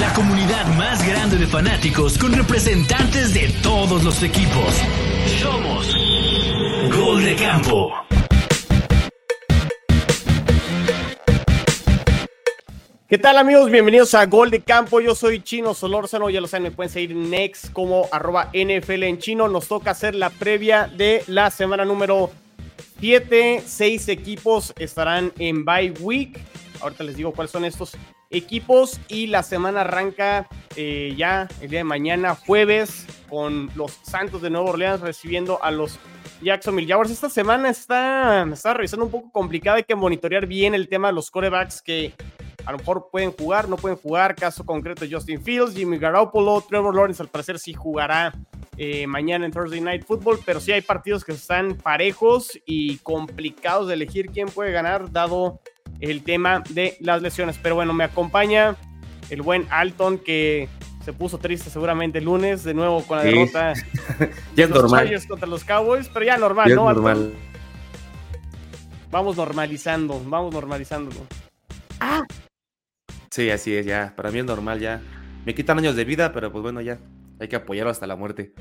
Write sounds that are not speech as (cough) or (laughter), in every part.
La comunidad más grande de fanáticos con representantes de todos los equipos. Somos Gol de Campo. ¿Qué tal amigos? Bienvenidos a Gol de Campo. Yo soy Chino Solórzano. Ya lo saben, me pueden seguir next como arroba NFL en chino. Nos toca hacer la previa de la semana número 7. Seis equipos estarán en bye week. Ahorita les digo cuáles son estos equipos y la semana arranca eh, ya el día de mañana, jueves, con los Santos de Nueva Orleans recibiendo a los Jacksonville Jaguars. Esta semana está, está revisando un poco complicada. Hay que monitorear bien el tema de los corebacks que a lo mejor pueden jugar, no pueden jugar. Caso concreto, Justin Fields, Jimmy Garoppolo, Trevor Lawrence, al parecer sí jugará eh, mañana en Thursday Night Football, pero sí hay partidos que están parejos y complicados de elegir quién puede ganar, dado el tema de las lesiones. Pero bueno, me acompaña el buen Alton que se puso triste seguramente el lunes, de nuevo con la Sí. derrota (laughs) Ya es los normal. Chargers contra los Cowboys, pero ya normal, Ya es ¿no? Alton? normal. Vamos normalizando, vamos normalizándolo. Sí, así es, ya. Para mí es normal, ya. Me quitan años de vida, pero pues bueno, ya. Hay que apoyarlo hasta la muerte.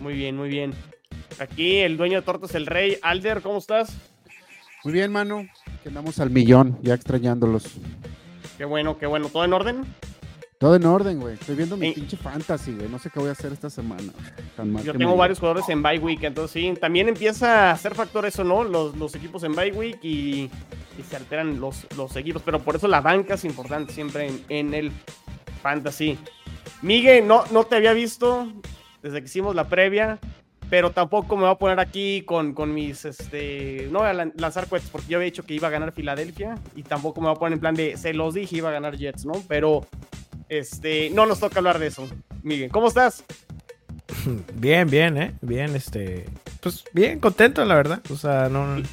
Muy bien, muy bien. Aquí el dueño de Tortas el Rey, Alder, ¿cómo estás? Muy bien, mano. Que andamos al millón, ya extrañándolos. Qué bueno, qué bueno. ¿Todo en orden? Todo en orden, güey. Estoy viendo mi Eh. pinche fantasy, güey. No sé qué voy a hacer esta semana. Tan mal Yo tengo varios jugadores en bye week, entonces sí, también empieza a ser factor eso, ¿no? Los, los equipos en bye week y, y se alteran los, los equipos, pero por eso la banca es importante siempre en, en el fantasy. Miguel, no, no te había visto desde que hicimos la previa, pero tampoco me voy a poner aquí con, con mis, este, no voy a lan- lanzar cohetes porque yo había dicho que iba a ganar Filadelfia y tampoco me voy a poner en plan de, se los dije, iba a ganar Jets, ¿no? Pero, este, no nos toca hablar de eso. Miguel, ¿cómo estás? (laughs) Bien, bien, ¿eh? Bien, este... Pues bien, contento, la verdad. O sea, no... El,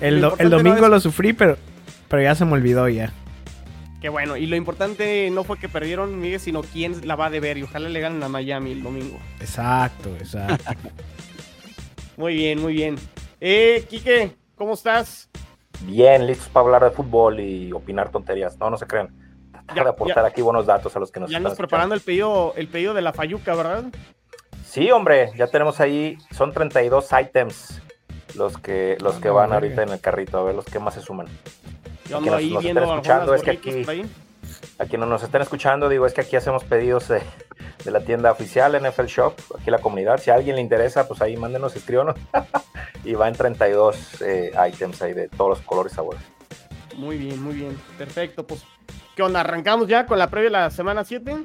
el no domingo es- lo sufrí, pero, pero ya se me olvidó ya. Qué bueno, y lo importante no fue que perdieron, Miguel, sino quién la va a deber y ojalá le ganen a Miami el domingo. Exacto, exacto. (laughs) Muy bien, muy bien. Eh, Quique, ¿cómo estás? Bien, listos para hablar de fútbol y opinar tonterías. No, no se crean. Tratar Ya- de aportar ya- aquí buenos datos a los que nos Ya están andas preparando el pedido, el pedido de la Fayuca, ¿verdad? Sí, hombre, ya tenemos ahí, son 32 items los que, los Ah, que van ahorita en el carrito, a ver los que más se suman. Yo ando nos- ahí nos viendo escuchando, es que aquí- por ahí. A quienes nos estén escuchando, digo, es que aquí hacemos pedidos de, de la tienda oficial NFL Shop, aquí la comunidad. Si a alguien le interesa, pues ahí mándenos, escríbanos. (laughs) y va en 32 eh, items ahí de todos los colores y sabores. Muy bien, muy bien. Perfecto, pues. ¿Qué onda? ¿Arrancamos ya con la previa de la semana 7?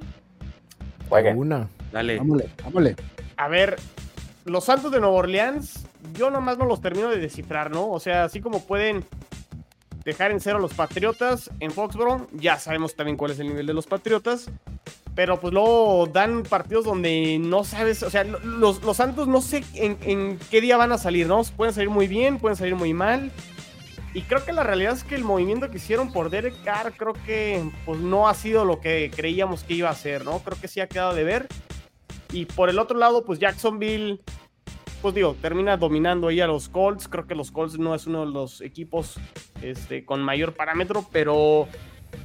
Jueguen. Una. Dale. Vámonos, vámonos. A ver, los Santos de Nueva Orleans, yo nomás no los termino de descifrar, ¿no? O sea, así como pueden dejar en cero a los Patriotas en Foxborough, ya sabemos también cuál es el nivel de los Patriotas. Pero pues luego dan partidos donde no sabes, o sea, lo- los, los Santos no sé en, en qué día van a salir, ¿no? Pueden salir muy bien, pueden salir muy mal. Y creo que la realidad es que el movimiento que hicieron por Derek Carr creo que pues no ha sido lo que creíamos que iba a ser, ¿no? Creo que sí ha quedado de ver. Y por el otro lado, pues Jacksonville, pues digo, termina dominando ahí a los Colts. Creo que los Colts no es uno de los equipos este, con mayor parámetro, pero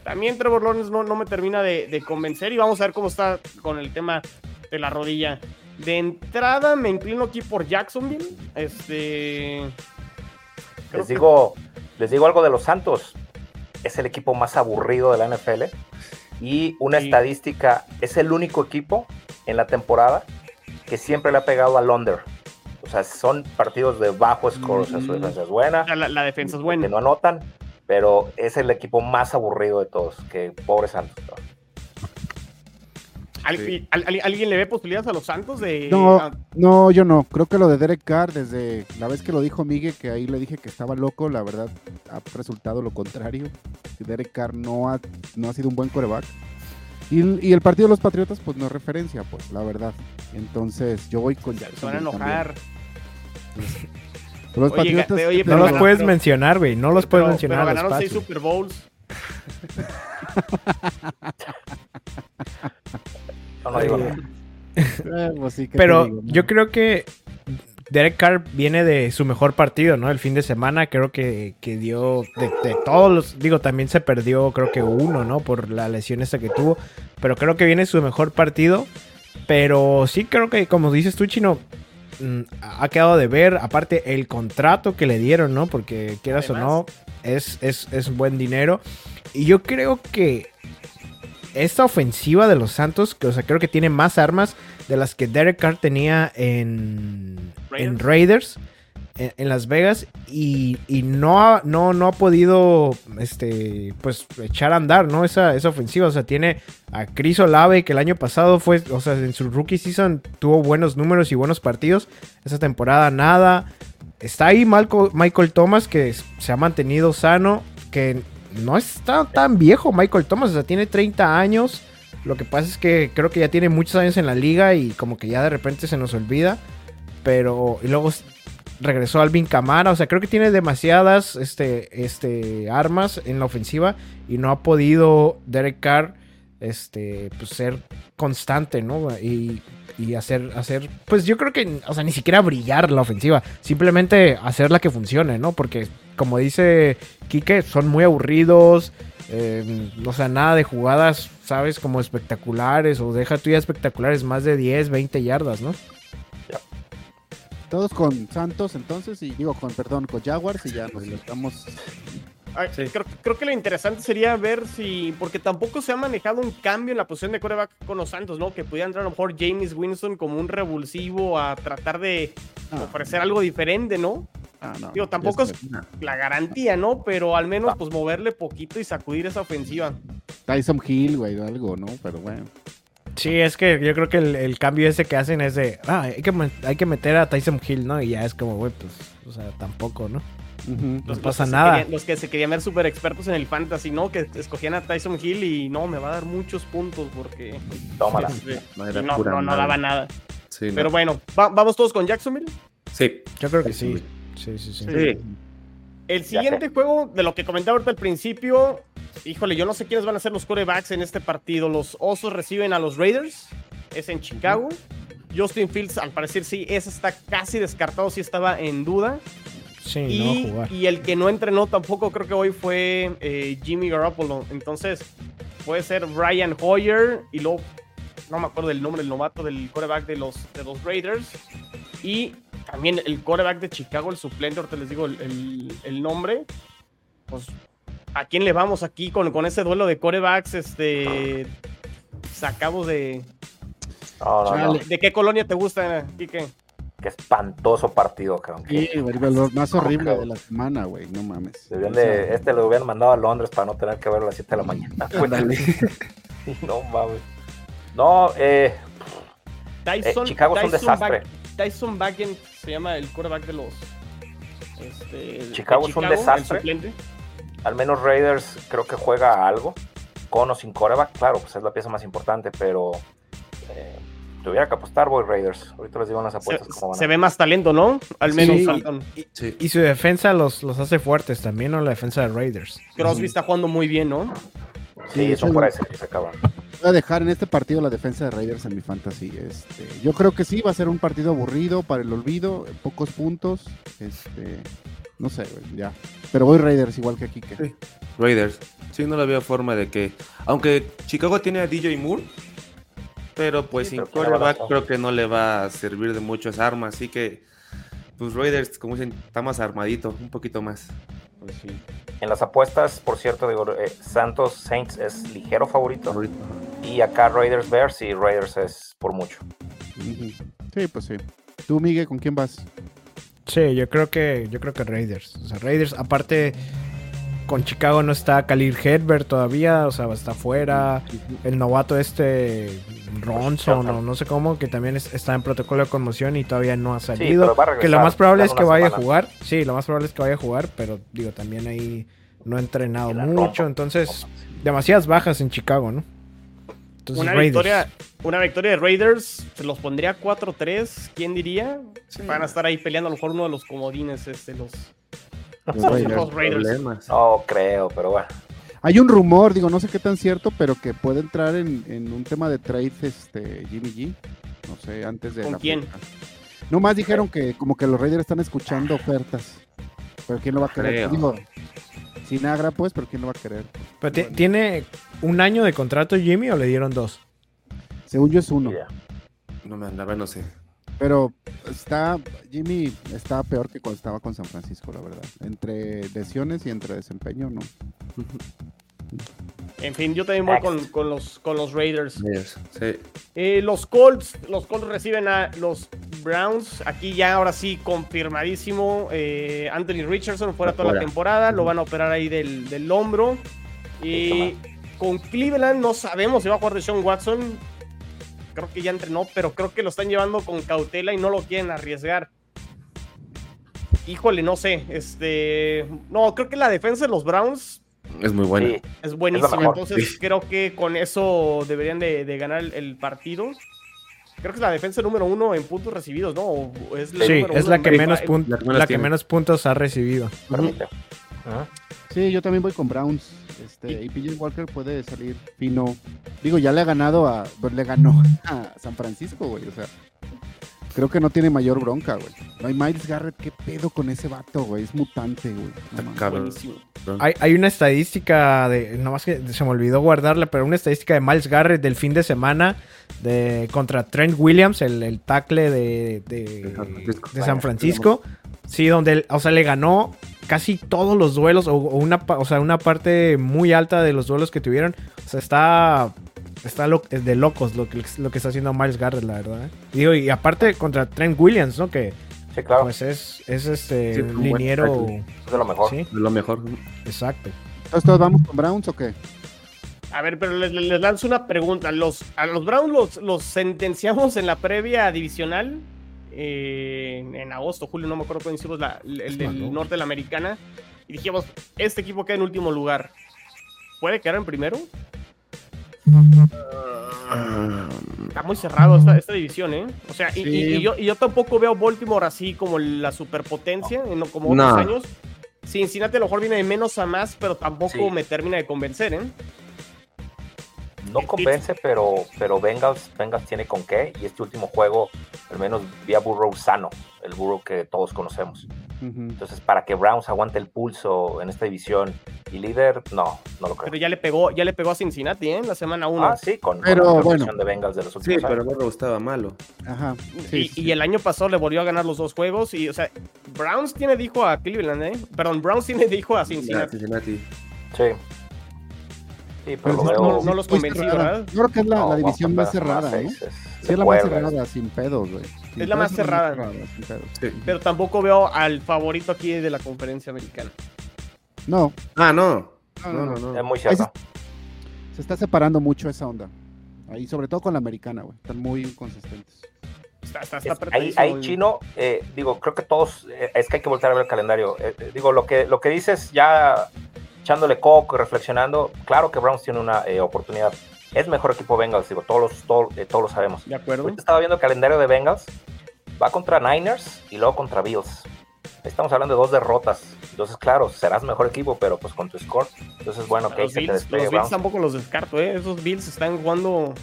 también Trevor Lawrence no, no me termina de, de convencer. Y vamos a ver cómo está con el tema de la rodilla. De entrada me inclino aquí por Jacksonville. Este. Les que- digo, les digo algo de los Santos. Es el equipo más aburrido de la NFL. Y una Sí. estadística, es el único equipo en la temporada que siempre le ha pegado al under. O sea, son partidos de bajo score. O sea, su Mm. defensa es buena. la, defensa es Que buena. no anotan. Pero es el equipo más aburrido de todos. Que pobre Santos. ¿no? ¿Al- Sí. al- al- ¿Alguien le ve posibilidades a los Santos de.? No, no, yo no. Creo que lo de Derek Carr, desde la vez que lo dijo Miguel, que ahí le dije que estaba loco, la verdad ha resultado lo contrario. Que Derek Carr no ha, no ha sido un buen coreback. Y, y el partido de los Patriotas, pues no es referencia, pues, la verdad. Entonces, yo voy con se van a enojar. también. Los Oye, Patriotas. oye, No los puedes pero- mencionar, güey. No los puedes pero, mencionar. pero ganaron seis. Super Bowls. (laughs) Eh, pues sí, ¿qué te Pero digo, yo creo que Derek Carr viene de su mejor partido, ¿no? El fin de semana creo que, que dio de, de todos los, digo, también se perdió creo que uno, ¿no? Por la lesión esta que tuvo, pero creo que viene su mejor partido. Pero sí creo que, como dices tú, Chino, ha quedado de ver, aparte el contrato que le dieron, ¿no? Porque quieras o no, es, es, es buen dinero. Y yo creo que esta ofensiva de los Santos, que, o sea, creo que tiene más armas de las que Derek Carr tenía en Raiders, en, Raiders, en, Las Vegas y, y, no, ha, no, no ha podido este, pues, echar a andar ¿no? esa, esa ofensiva. O sea, tiene a Chris Olave que el año pasado fue, o sea, en su rookie season tuvo buenos números y buenos partidos. Esa temporada nada. Está ahí Michael, Michael Thomas que se ha mantenido sano, que no está tan viejo Michael Thomas, o sea, tiene 30 años. Lo que pasa es que creo que ya tiene muchos años en la liga y como que ya de repente se nos olvida. Pero, y luego regresó Alvin Camara, o sea, creo que tiene demasiadas este, este, armas en la ofensiva y no ha podido Derek Carr este, pues, ser constante, ¿no? Y, hacer, hacer, pues yo creo que, o sea, ni siquiera brillar la ofensiva, simplemente hacerla que funcione, ¿no? Porque, como dice Quique, son muy aburridos, eh, o sea, nada de jugadas, ¿sabes? Como espectaculares, o deja tú ya espectaculares, más de 10, 20 yardas, ¿no? Todos con Santos entonces, y digo, con, perdón, con Jaguars y ya nos estamos Ay, sí. creo, creo, que lo interesante sería ver si, porque tampoco se ha manejado un cambio en la posición de coreback con los Santos, ¿no? Que pudiera entrar a lo mejor James Winston como un revulsivo a tratar de ah, ofrecer algo diferente, ¿no? Ah, no Digo, tampoco es, es la garantía, ¿no? Pero al menos, pues, moverle poquito y sacudir esa ofensiva. Tyson Hill, güey, o algo, ¿no? Pero bueno. Sí, es que yo creo que el, el, cambio ese que hacen es de, ah, hay que, hay que meter a Tyson Hill, ¿no? Y ya es como, güey, pues, o sea, tampoco, ¿no? Uh -huh. Los, no pasa los nada. Querían, los que se querían ver súper expertos en el fantasy, ¿no? Que escogían a Tyson Hill y no, me va a dar muchos puntos porque. Tómala. No, no, no, no daba nada. Sí, Pero bueno, ¿va, ¿vamos todos con Jacksonville? Sí. Yo creo que sí. Sí, sí, sí. sí. El siguiente juego, de lo que comentaba ahorita al principio, híjole, yo no sé quiénes van a ser los corebacks en este partido. Los Osos reciben a los Raiders, es en Chicago. Justin Fields, al parecer sí, ese está casi descartado, sí estaba en duda. Sí, y, no va a jugar. y el que no entrenó tampoco creo que hoy fue eh, Jimmy Garoppolo. Entonces puede ser Brian Hoyer y luego no me acuerdo del nombre del novato del coreback de los, de los Raiders. Y también el coreback de Chicago, el suplente, ahorita les digo el, el, el nombre. Pues, ¿a quién le vamos aquí con, con ese duelo de corebacks este, de... No, no, no. ¿De qué colonia te gusta, Kike? Qué espantoso partido, cabrón. Sí, el más horrible de la semana, güey. No mames. Debían de, este lo hubieran mandado a Londres para no tener que verlo a las 7 de la mañana. (laughs) no mames. No, eh. Tyson, eh, Chicago Tyson es un desastre. Back, Tyson se llama el quarterback de los. Este, Chicago, de Chicago, es un desastre. Al menos Raiders creo que juega algo. Con o sin quarterback, claro, pues es la pieza más importante, pero. Eh, tuviera que apostar, voy Raiders. Ahorita les digo las apuestas. Se, cómo van se ve más talento, ¿no? Al menos. Sí, y, sí. y, su defensa los, los hace fuertes también, ¿no? La defensa de Raiders. Crosby uh -huh. está jugando muy bien, ¿no? Sí, sí son por ese que se acaban. Voy a dejar en este partido la defensa de Raiders en mi fantasy. Este, yo creo que sí, va a ser un partido aburrido para el olvido, pocos puntos. Este, no sé, ya. Pero voy Raiders igual que aquí. Que... Sí. Raiders. Sí, no le veo forma de que. Aunque Chicago tiene a DJ Moore, pero pues sí, sin quarterback creo que no le va a servir de mucho esa arma. Así que, pues Raiders, como dicen, está más armadito, un poquito más. Pues sí. En las apuestas, por cierto, digo, eh, Santos Saints es ligero favorito. favorito. Y acá Raiders Bears y Raiders es por mucho. Sí, pues sí. ¿Tú, Miguel, con quién vas? Sí, yo creo que yo creo que Raiders. O sea, Raiders, aparte con Chicago no está Khalil Herbert todavía, o sea, está fuera. El novato este Ronson o no sé cómo, que también es, está en protocolo de conmoción y todavía no ha salido. Sí, regresar, que lo más probable es que vaya semana. a jugar. Sí, lo más probable es que vaya a jugar, pero digo, también ahí no ha entrenado mucho, entonces demasiadas bajas en Chicago, ¿no? Entonces, una, Raiders. victoria, una victoria de Raiders se los pondría 4-3, ¿quién diría? Sí. Van a estar ahí peleando a lo mejor uno de los comodines, este, los, los, los Raiders. No creo, pero bueno. Hay un rumor, digo, no sé qué tan cierto, pero que puede entrar en, en un tema de trade este Jimmy G. No sé, antes de. ¿Con la quién? Fecha. Nomás dijeron que como que los Raiders están escuchando ofertas. Pero quién lo va a querer. Creo. Digo, sin agra, pues, pero quién lo va a querer. Pero ti- ¿Tiene un año de contrato Jimmy o le dieron dos? Según yo es uno. No me verdad no sé. Pero está, Jimmy está peor que cuando estaba con San Francisco, la verdad. Entre lesiones y entre desempeño, no. (laughs) En fin, yo también voy con, con los, con los Raiders. Raiders, Sí. Eh, los Colts, los Colts reciben a los Browns. Aquí ya ahora sí confirmadísimo. eh, Anthony Richardson fuera toda la temporada. Lo van a operar ahí del, del hombro. Y con Cleveland no sabemos si va a jugar de Sean Watson. Creo que ya entrenó, pero creo que lo están llevando con cautela y no lo quieren arriesgar. Híjole, no sé. Este. No, creo que la defensa de los Browns Es muy bueno. Sí, es buenísima. mejor, Entonces sí. creo que con eso deberían de, de ganar el, el partido. Creo que es la defensa número uno en puntos recibidos, ¿no? O es la Sí, número es uno la que, menos, la que menos la que menos puntos ha recibido. permite. Ujú. Sí, yo también voy con Browns. Este, y PJ Walker puede salir fino. Digo, ya le ha ganado a. pues, le ganó (laughs) a San Francisco, güey. O sea, creo que no tiene mayor bronca, güey. No hay Miles Garrett, qué pedo con ese vato, güey. Es mutante, güey. No. Hay, hay una estadística de, nomás que se me olvidó guardarla, pero una estadística de Miles Garrett del fin de semana de, contra Trent Williams, el, el tackle de, de- De San Francisco. de San Francisco. Sí, donde, o sea, le ganó casi todos los duelos, o, o una, o sea, una parte muy alta de los duelos que tuvieron. O sea, está, está lo- de locos lo que, lo que está haciendo Miles Garrett, la verdad. ¿eh? Digo, y aparte contra Trent Williams, ¿no? Que Sí, claro, pues es, es este Sí, buen liniero. es de lo mejor. Sí, Es lo mejor. exacto. Entonces, ¿todos vamos con Browns o qué? A ver, pero les, les lanzo una pregunta. Los, a los Browns los, los sentenciamos en la previa divisional eh, en, en agosto, julio, no me acuerdo cuándo hicimos la, el del norte de la americana. Y dijimos, este equipo queda en último lugar. ¿Puede quedar en primero? Está muy cerrado esta, esta división, ¿eh? O sea, y, Sí. y- y yo, y yo tampoco veo Baltimore así como la superpotencia, en- como No. otros años. Cincinnati a lo mejor viene de menos a más, pero tampoco Sí. me termina de convencer, ¿eh? No convence, pero, pero Bengals, Bengals tiene con qué. Y este último juego, al menos vía Burrow sano, el Burrow que todos conocemos. Entonces, para que Browns aguante el pulso en esta división y líder, no, no lo creo. Pero ya le pegó, ya le pegó a Cincinnati, ¿eh? En la semana 1. Ah, sí, con, Pero, con la bueno. de Bengals de los Sí, últimos pero años. Burrow estaba malo. Ajá. y, Sí, sí, y sí. el año pasado le volvió a ganar los dos juegos. Y, o sea, Browns tiene dijo a Cleveland, ¿eh? Perdón, Browns tiene dijo a Cincinnati. Cincinnati. Sí. Sí, pero no- no los convencí, cerrada. ¿verdad? Yo creo que es la, no, la vamos división más cerrada, las Sí, es la más cerrada, sin pedos, güey. Es la más cerrada. sin pedos. Sí. Pero tampoco veo al favorito aquí de la conferencia americana. No, Ah, no. no, No, no. Es muy Ahí se, cierto. se está separando mucho esa onda. Ahí, sobre todo con la americana, güey. Están muy inconsistentes. Está, está, está Es- ahí, chino, eh, digo, creo que todos, eh, es que hay que volver a ver el calendario. Eh, eh, digo, lo que, lo que dices ya echándole coco y reflexionando, claro que Browns tiene una eh, oportunidad. Es mejor equipo Bengals, digo, todos, los- todos, eh, todos lo sabemos. De acuerdo. Ahorita estaba viendo el calendario de Bengals, va contra Niners y luego contra Bills. Estamos hablando de dos derrotas. Entonces, claro, serás mejor equipo, pero pues con tu score. Entonces, bueno, que los te Bills, los Bills tampoco los descarto, ¿eh? Esos Bills están jugando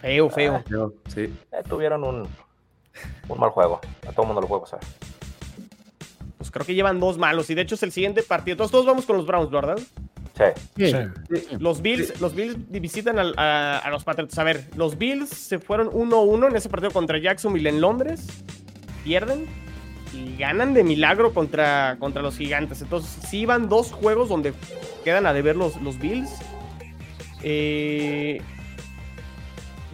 feo, feo. Yo, sí. Eh, tuvieron un, un mal juego. A todo el mundo lo puede pasar. Pues creo que llevan dos malos. Y de hecho es el siguiente partido. Todos, todos vamos con los Browns, ¿verdad? Sí. Sí. Los Bills, los Bills visitan a, a los Patriots. A ver, los Bills se fueron 1-1 en ese partido contra Jacksonville en Londres. Pierden y ganan de milagro contra, contra los gigantes. Entonces, sí van dos juegos donde quedan a deber los, los Bills. Eh,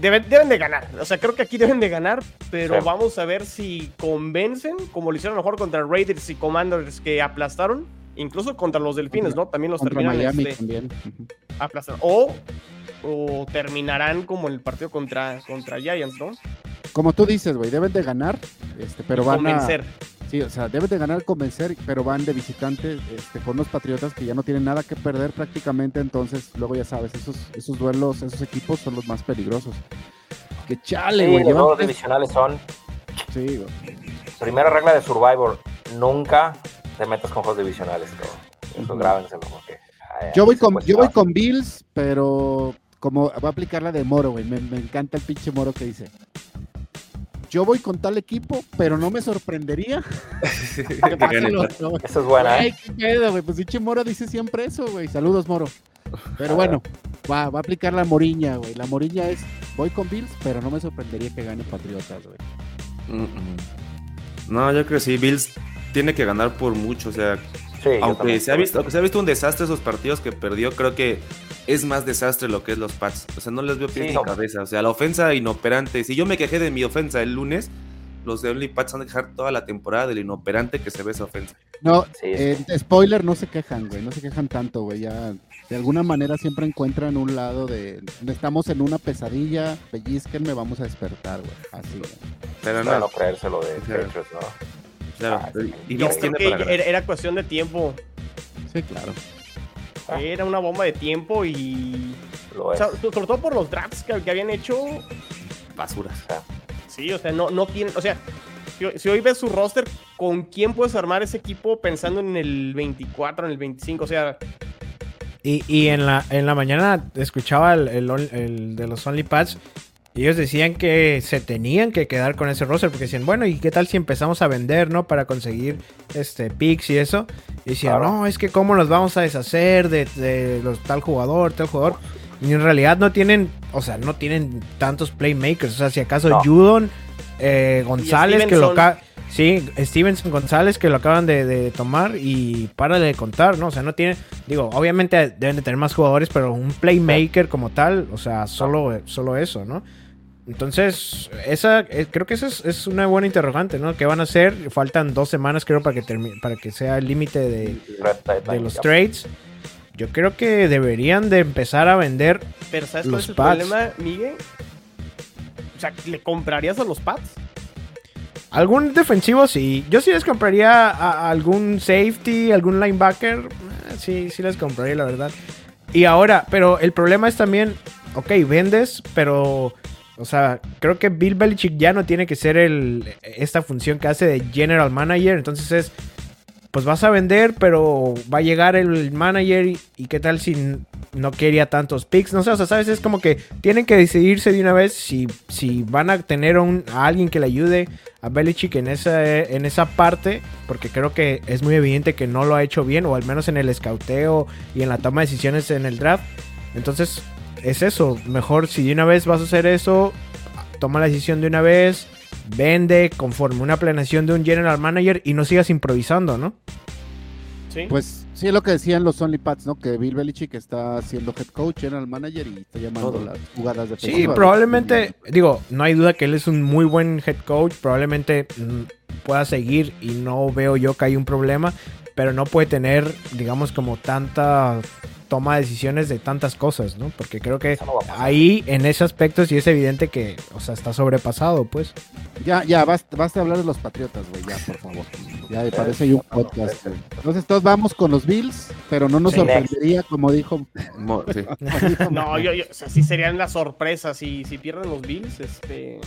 deben, deben de ganar. O sea, creo que aquí deben de ganar. Pero Sí. vamos a ver si convencen, como lo hicieron mejor contra Raiders y Commanders que aplastaron. Incluso contra los Delfines, ¿no? También los Miami este, también. Ujú. aplastar. O, o terminarán como el partido contra, contra Giants, ¿no? Como tú dices, güey, deben de ganar, este, pero Y van convencer. a... Sí, o sea, deben de ganar, convencer, pero van de visitante este, con los Patriotas que ya no tienen nada que perder prácticamente, entonces luego ya sabes, esos, esos duelos, esos equipos son los más peligrosos. Que chale, Sí, güey. los juegos tres- divisionales son Sí, güey. Primera regla de Survivor, nunca te metas con juegos divisionales, cabrón. Eso Ujú. grábenselo porque... ay, Yo voy con, yo voy con Bills, pero como va a aplicar la de Moro, güey. Me, me encanta el pinche Moro que dice. Yo voy con tal equipo, pero no me sorprendería. (laughs) que. Esa es buena, Ay, ¿eh? qué pedo, güey. Pues pinche Moro dice siempre eso, güey. Saludos, Moro. Pero bueno, va, va a aplicar la Moriña, güey. La Moriña es, voy con Bills, pero no me sorprendería que gane Patriotas, güey. Mm, mm. No, yo creo que sí, Bills tiene que ganar por mucho, o sea, Sí, aunque se, ha visto, aunque se ha visto un desastre esos partidos que perdió, creo que es más desastre lo que es los Pats. O sea, no les veo pies Sí, ni no. cabeza. O sea, la ofensa inoperante. Si yo me quejé de mi ofensa el lunes, los de Only Pats van a dejar toda la temporada del inoperante que se ve esa ofensa. No, Sí, eh, spoiler, no se quejan, güey. No se quejan tanto, güey. Ya, de alguna manera siempre encuentran un lado de, estamos en una pesadilla, pellizquenme, vamos a despertar, güey. Así, güey. Pero Para no, no creérselo de. Patriots, ¿no? Claro. Ah, sí. Y Bills creo que era, era cuestión de tiempo. Sí, claro. Ah. Era una bomba de tiempo y. Lo O sea, sobre todo por los drafts que, que habían hecho. Basuras. Sí, o sea, no, no tienen. O sea, si, si hoy ves su roster, ¿con quién puedes armar ese equipo pensando en el 24, en el 25? O sea, Y, y en, la, en la mañana escuchaba el, el, el de los OnlyPads. Y ellos decían que se tenían que quedar con ese roster. Porque decían, bueno, ¿y qué tal si empezamos a vender, no? Para conseguir este picks y eso. Y decían, Claro. no, es que cómo nos vamos a deshacer de, de los, tal jugador, tal jugador. Y en realidad no tienen, o sea, no tienen tantos playmakers. O sea, si acaso No. Judon, eh, González, que lo Sí, Stevenson González que lo acaban de, de tomar y para de contar, ¿no? O sea, no tiene, digo, obviamente deben de tener más jugadores, pero un playmaker como tal, o sea, solo, solo eso, ¿no? Entonces, esa, eh, creo que esa es, es una buena interrogante, ¿no? ¿Qué van a hacer? Faltan dos semanas, creo, para que, termine, para que sea el límite de, los trades. Yo creo que deberían de empezar a vender. pero ¿sabes cuál Los es el problema, Miguel? O sea, ¿le comprarías a los Pats? Algún defensivo, sí. Yo sí les compraría a, a algún safety, algún linebacker. Eh, Sí, sí les compraría, la verdad. Y ahora, pero el problema es también, ok, vendes, pero, o sea, creo que Bill Belichick ya no tiene que ser el, esta función que hace de general manager. Entonces es, pues vas a vender, pero va a llegar el manager y, qué tal si no quería tantos picks. No sé, o sea, sabes, es como que tienen que decidirse de una vez si, si van a tener un- a alguien que le ayude a Belichick en esa, en esa parte, porque creo que es muy evidente que no lo ha hecho bien, o al menos en el escauteo y en la toma de decisiones en el draft. Entonces, es eso. Mejor si de una vez vas a hacer eso, toma la decisión de una vez, vende conforme una planeación de un general manager y no sigas improvisando, ¿no? Sí. Pues sí, es lo que decían los Only Pats, ¿no? Que Bill Belichick está siendo head coach, general manager y está llamando Todo. las jugadas de Sí, probablemente, digo, no hay duda que él es un muy buen head coach, probablemente mm, pueda seguir y no veo yo que hay un problema, pero no puede tener, digamos, como tanta toma de decisiones de tantas cosas, ¿no? Porque creo que no ahí en ese aspecto sí es evidente que, o sea, está sobrepasado, pues. Ya, ya, basta, basta hablar de los Patriotas, güey, ya, por favor. Ya, me parece un podcast. Entonces, todos vamos con los Bills, pero no nos Sí, sorprendería, como dijo. Mo- sí. (laughs) No, yo, yo, o sea, sí serían las sorpresas si, si pierden los Bills, este...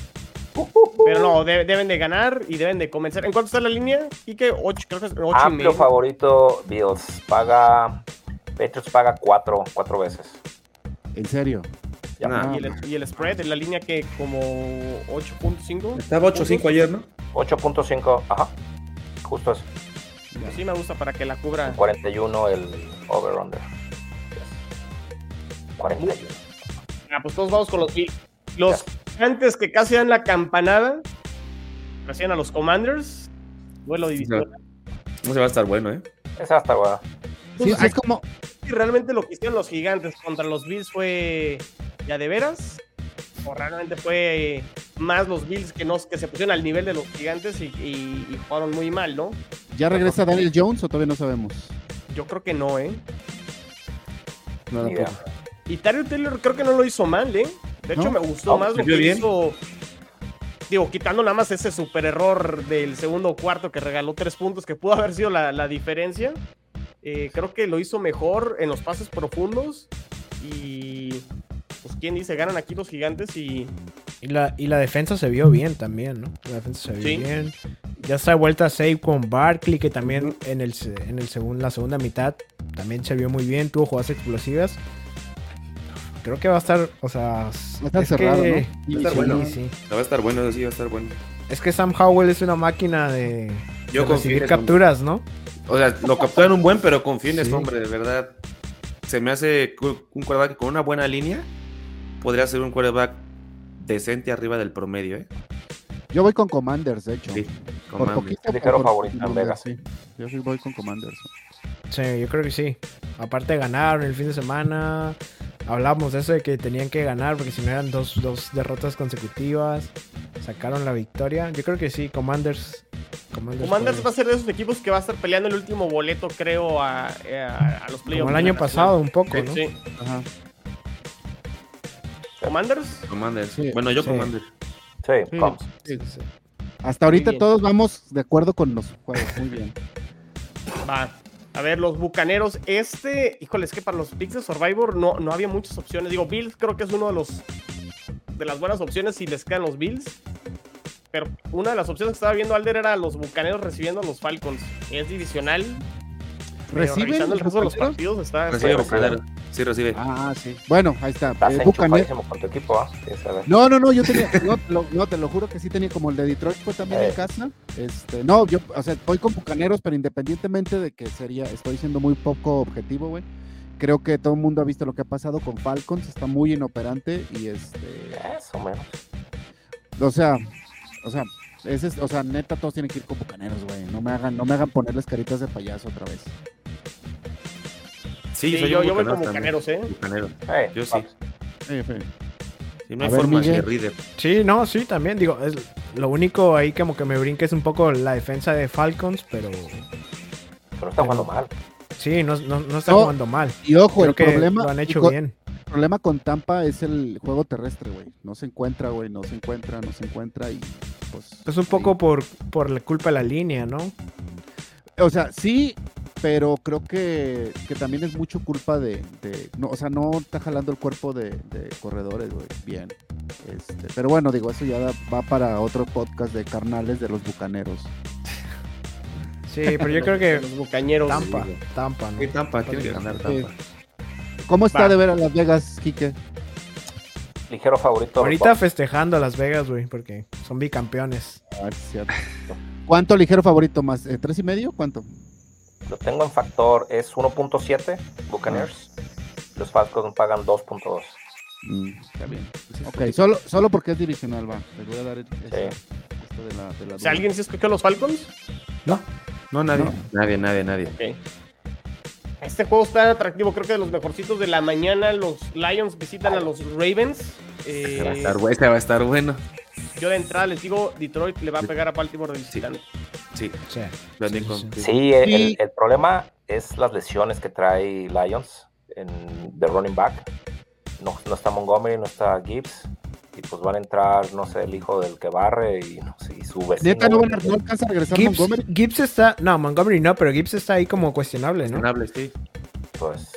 Pero no, de- deben de ganar y deben de comenzar. ¿En cuánto está la línea? Y que 8, creo que es 8 y Amplio medio. favorito Bills. Paga. Patriots paga cuatro, cuatro veces. En serio. Ya. Nah. Y el, y el spread en la línea que como 8.5. Estaba 8-5 ayer, ¿no? 8.5. Ajá. Justo eso. Pues sí me gusta para que la cubra. 41 el over-under. 41. Ah, pues todos vamos con los. Los antes que casi dan la campanada, recién a los Commanders. Duelo divisional. No se va a estar bueno, ¿eh? Esa hasta buena. Sí, Pues, es como, si realmente lo que hicieron los gigantes contra los Bills fue ya de veras. O realmente fue más los Bills que, no, que se pusieron al nivel de los gigantes y, y- y jugaron muy mal, ¿no? ¿ya regresa Daniel Jones o todavía no sabemos? Yo creo que no, ¿eh? No, tampoco. Y Tario Taylor creo que no lo hizo mal, ¿eh? De hecho, ¿No? me gustó más lo que bien. hizo. Digo, quitando nada más ese super error del segundo cuarto que regaló tres puntos, que pudo haber sido la, la diferencia. Eh, creo que lo hizo mejor en los pases profundos. Y. Pues, ¿quién dice? Ganan aquí los gigantes y. Y la, y la defensa se vio bien también, ¿no? La defensa se vio Sí. bien. Ya está de vuelta Save con Barkley, que también en, el, en el segun- la segunda mitad también se vio muy bien, tuvo jugadas explosivas. Creo que va a estar, o sea, a estar es cerrado, que- ¿no? Sí, Va a estar sí, bueno. sí. Va a estar bueno, sí, va a estar bueno. Es que Sam Howell es una máquina de, Yo de recibir capturas, ¿no? O sea, lo capturan un buen, pero confío en hombre, de verdad. Se me hace un quarterback con una buena línea. Podría ser un quarterback decente arriba del promedio, ¿eh? Yo voy con Commanders, de hecho. Sí, Por Commanders. poquito. Ligero favorito en Vegas. Sí, yo sí voy con Commanders. Sí, yo creo que sí. Aparte ganaron el fin de semana. Hablábamos de eso de que tenían que ganar porque si no eran dos, dos derrotas consecutivas. Sacaron la victoria. Yo creo que sí, Commanders. Commanders, Commanders va a ser de esos equipos que va a estar peleando el último boleto, creo, a, a- a los playoffs. Como el año la pasado, un poco, nacional. ¿no? Sí. Ajá. Commanders. Commanders. Sí. Bueno, yo Sí. Commanders. Sí, Sí, vamos. sí. Sí. Hasta ahorita todos vamos de acuerdo con los juegos. Muy bien. Va. A ver, los bucaneros. Este, híjole, es que para los picks de Survivor no, no había muchas opciones. Digo, Bills creo que es uno de los de las buenas opciones si les quedan los Bills. Pero una de las opciones que estaba viendo Alder era los bucaneros recibiendo a los Falcons. Es divisional. ¿Reciben revisando el los resto de los Bucaneros? partidos está. Recibe sí, Bucaneros. Sí, recibe. Ah, sí. Bueno, ahí está. Eh, Bucane- enchufadísimo con tu equipo, ¿ah? No, no, no, yo tenía, no, lo- no, te lo juro que sí tenía como el de Detroit fue también en Eh. casa. Este, no, yo, o sea, voy con Bucaneros, pero independientemente de que sería, estoy siendo muy poco objetivo, güey. Creo que todo el mundo ha visto lo que ha pasado con Falcons, está muy inoperante y este, Eso menos. o sea, o sea, ese es- o sea, neta todos tienen que ir con Bucaneros, güey. No me hagan, no me hagan ponerles caritas de payaso otra vez. Sí, Sí, soy yo, un yo voy Bucaneros con bucaneros, ¿eh? Bucanero. Eh, Yo sí. sí. Sí, no hay ver, forma que Reader. Sí, no, sí, también. Digo, es, lo único ahí como que me brinca es un poco la defensa de Falcons, pero Pero no está jugando mal. sí, no, no, no está No, jugando mal. Y ojo, Creo el que problema, lo han y hecho con- bien. El problema con Tampa es el juego terrestre, güey. No se encuentra, güey, no se encuentra, no se encuentra y pues. Es un poco por, por la culpa de la línea, ¿no? O sea, sí, pero creo que, que también es mucho culpa de, de- no, o sea, no está jalando el cuerpo de, de corredores, güey, bien. Este, pero bueno, digo, eso ya da- va para otro podcast de carnales de los bucaneros. Sí, pero yo (laughs) creo que Los bucañeros. Tampa, Tampa, ¿no? Sí, Tampa, tiene que ganar Tampa. ¿Cómo está Va. de ver a Las Vegas, Quique? Ligero favorito. Ahorita festejando a Las Vegas, güey, porque son bicampeones. Ah, es cierto. ¿Cuánto ligero favorito más? ¿Eh, ¿Tres y medio? ¿Cuánto? Lo tengo en factor, es 1.7 Buccaneers. Los Falcons pagan 2.2. Mm, está bien. Ok, solo, solo porque es divisional, va. Les voy a dar el- Sí. esto de la, de la Si alguien se escogió los Falcons, No, nadie. No. Nadie, nadie, nadie. ok. Este juego está atractivo, creo que de los mejorcitos de la mañana. Los Lions visitan a los Ravens. Eh, Va a estar bu- este va a estar bueno. yo de entrada les digo, Detroit le va a pegar a Baltimore de visitante. Sí, Sí. también Sí, con- sí, sí. Sí, el, Sí. el problema es las lesiones que trae Lions en, de running back. No, no está Montgomery, no está Gibbs. Y pues van a entrar, no sé, el hijo del que barre y, no sé, y su vecino. Neta, no, van a- no alcanza a regresar Gibbs, Montgomery. Gibbs está. No, Montgomery no, pero Gibbs está ahí como cuestionable, ¿no? Cuestionable, sí. Pues,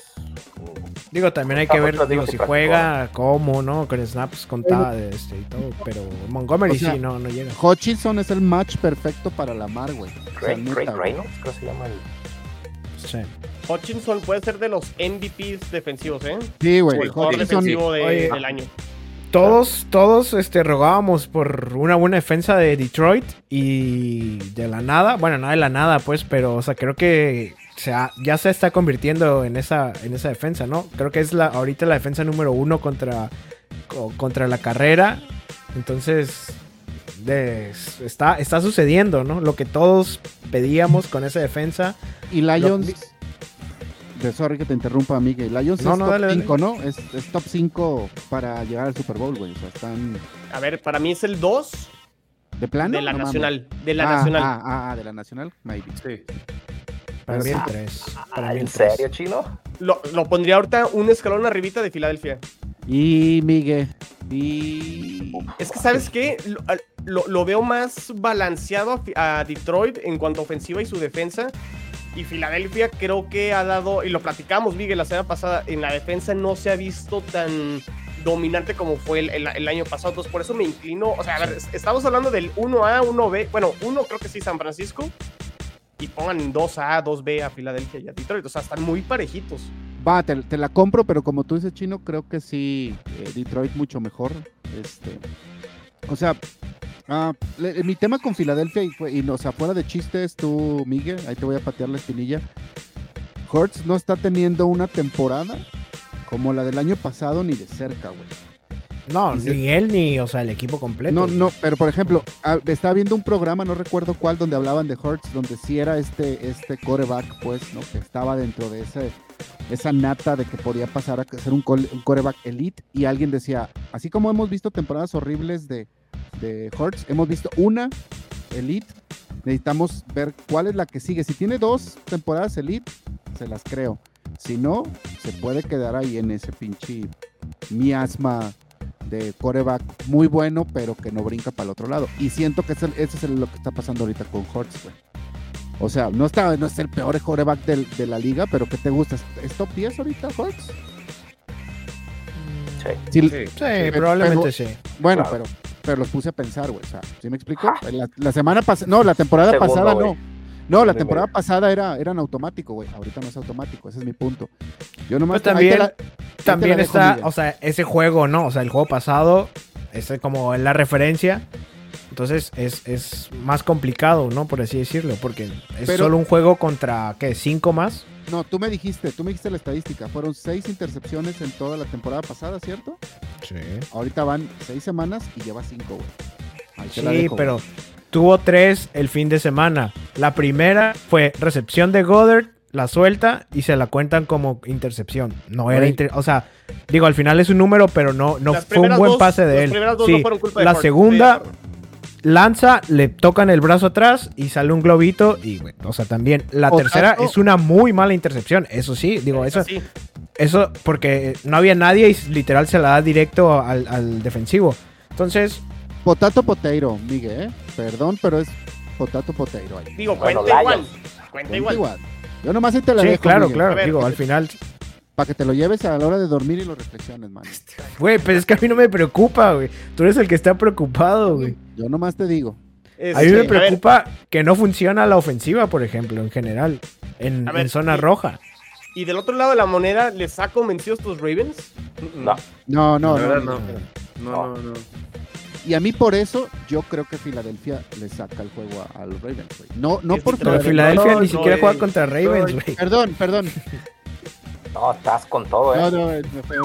Digo, también hay que ver digo, si practicó. juega, cómo, ¿no? Con snaps contadas este, y todo. Pero Montgomery O sea, sí, no, no llega. Hutchinson es el match perfecto para la mar, güey. Reynolds, creo que se llama el. Sí. Hutchinson puede ser de los MVPs defensivos, ¿eh? Sí, O güey. el Hutchinson, defensivo de- Oye. del año. Todos, todos este, rogábamos por una buena defensa de Detroit y de la nada, bueno, no de la nada, pues, pero, o sea, creo que se ha- ya se está convirtiendo en esa, en esa defensa, ¿no? Creo que es la, ahorita la defensa número uno contra, co- contra la carrera. Entonces, de- está, está sucediendo, ¿no? Lo que todos pedíamos con esa defensa. y Lions. De sorry que te interrumpa, Miguel. Lions No, es no, top dale, dale. 5, ¿no? Es, es top 5 para llegar al Super Bowl, güey. O sea, están. A ver, para mí es el 2 ¿De plano? de la No mames. nacional. De la ah, nacional. Ah, ah, ah, de la nacional, maybe. Sí. Para mí el Ah, 3. Para Ah, mí ¿En el 3. serio, chino? Lo, lo pondría ahorita un escalón arribita de Filadelfia. Y Miguel. Y. Es que, ¿sabes qué? Lo, lo- lo veo más balanceado a, a Detroit en cuanto a ofensiva y su defensa. Y Filadelfia creo que ha dado, y lo platicamos, Miguel, la semana pasada, en la defensa no se ha visto tan dominante como fue el, año pasado. Entonces, por eso me inclino. O sea, a ver, es- estamos hablando del 1A, 1B. Bueno, uno creo que sí, San Francisco. Y pongan 2A, 2B a Filadelfia y a Detroit. O sea, están muy parejitos. Va, te, te la compro, pero como tú dices, Chino, creo que sí, eh, Detroit mucho mejor. Este, o sea, Ah, le- mi tema con Filadelfia, y, y, o sea, fuera de chistes, tú, Miguel, ahí te voy a patear la espinilla. Hurts no está teniendo una temporada como la del año pasado ni de cerca, güey. No, ni él ni, o sea, el equipo completo. No, no, pero por ejemplo, ah, estaba viendo un programa, no recuerdo cuál, donde hablaban de Hurts, donde sí era este, este coreback, pues, ¿no? Que estaba dentro de ese, esa nata de que podía pasar a ser un, un coreback elite. Y alguien decía, así como hemos visto temporadas horribles de, de Hurts, hemos visto una elite. Necesitamos ver cuál es la que sigue. Si tiene dos temporadas elite, se las creo. Si no, se puede quedar ahí en ese pinche miasma de coreback muy bueno, pero que no brinca para el otro lado. Y siento que ese es lo que está pasando ahorita con Hurts, güey. O sea, no, está, no es el peor coreback del- de la liga, pero ¿qué te gusta? ¿Es top 10 ahorita, Hurts? Sí. Sí, Sí. Sí, probablemente pero- sí. Bueno, Claro. pero, pero los puse a pensar, güey. O sea, ¿sí me explico? La, la semana pasada, no, la temporada Segundo, pasada no. No, la temporada pasada era, eran automático, güey. Ahorita no es automático, ese es mi punto. Yo nomás Pues también- la- También dejo, está, Miguel. o sea, ese juego, ¿no? O sea, el juego pasado, es como la referencia. Entonces es, es más complicado, ¿no? Por así decirlo, porque es Pero- solo un juego contra, ¿qué? ¿Cinco más? No, tú me dijiste, tú me dijiste la estadística. Fueron seis intercepciones en toda la temporada pasada, ¿cierto? Sí. Ahorita van seis semanas y lleva cinco, güey. Ahí Sí, dejo, pero güey. tuvo tres el fin de semana. La primera fue recepción de Goddard, la suelta y se la cuentan como intercepción. No era inter- o sea, digo, al final es un número, pero no, no Las fue un buen dos- pase de las él. primeras dos Sí, no fueron culpa de la segunda de. Lanza, le tocan el brazo atrás y sale un globito y, güey, o sea, también la O tercera tanto- es una muy mala intercepción, eso sí, digo, eso, Sí. eso porque no había nadie y literal se la da directo al, al defensivo. Entonces, Potato potato, Miguel, ¿eh? Perdón, pero es potato ahí. Digo, Bueno, cuenta igual. Cuenta Cuenta igual. igual. Yo nomás te la sí, dejo, claro, Miguel, claro, ver, digo, al final Para que te lo lleves a la hora de dormir y lo reflexiones, man. Güey, pero es que a mí no me preocupa, güey. Tú eres el que está preocupado, güey. Yo nomás te digo. A mí me preocupa que no funciona la ofensiva, por ejemplo, en general, en, A ver, en zona y- roja. Y del otro lado de la moneda, ¿les ha convencido estos Ravens? No. No, no, no, verdad, no. no. No, no, no. Y a mí por eso, yo creo que Filadelfia le saca el juego a, a los Ravens, güey. No, no Es por Pero Pero Filadelfia no, ni no, siquiera juega contra Ravens, güey. Perdón, perdón. No, estás con todo, ¿eh? No, no, me,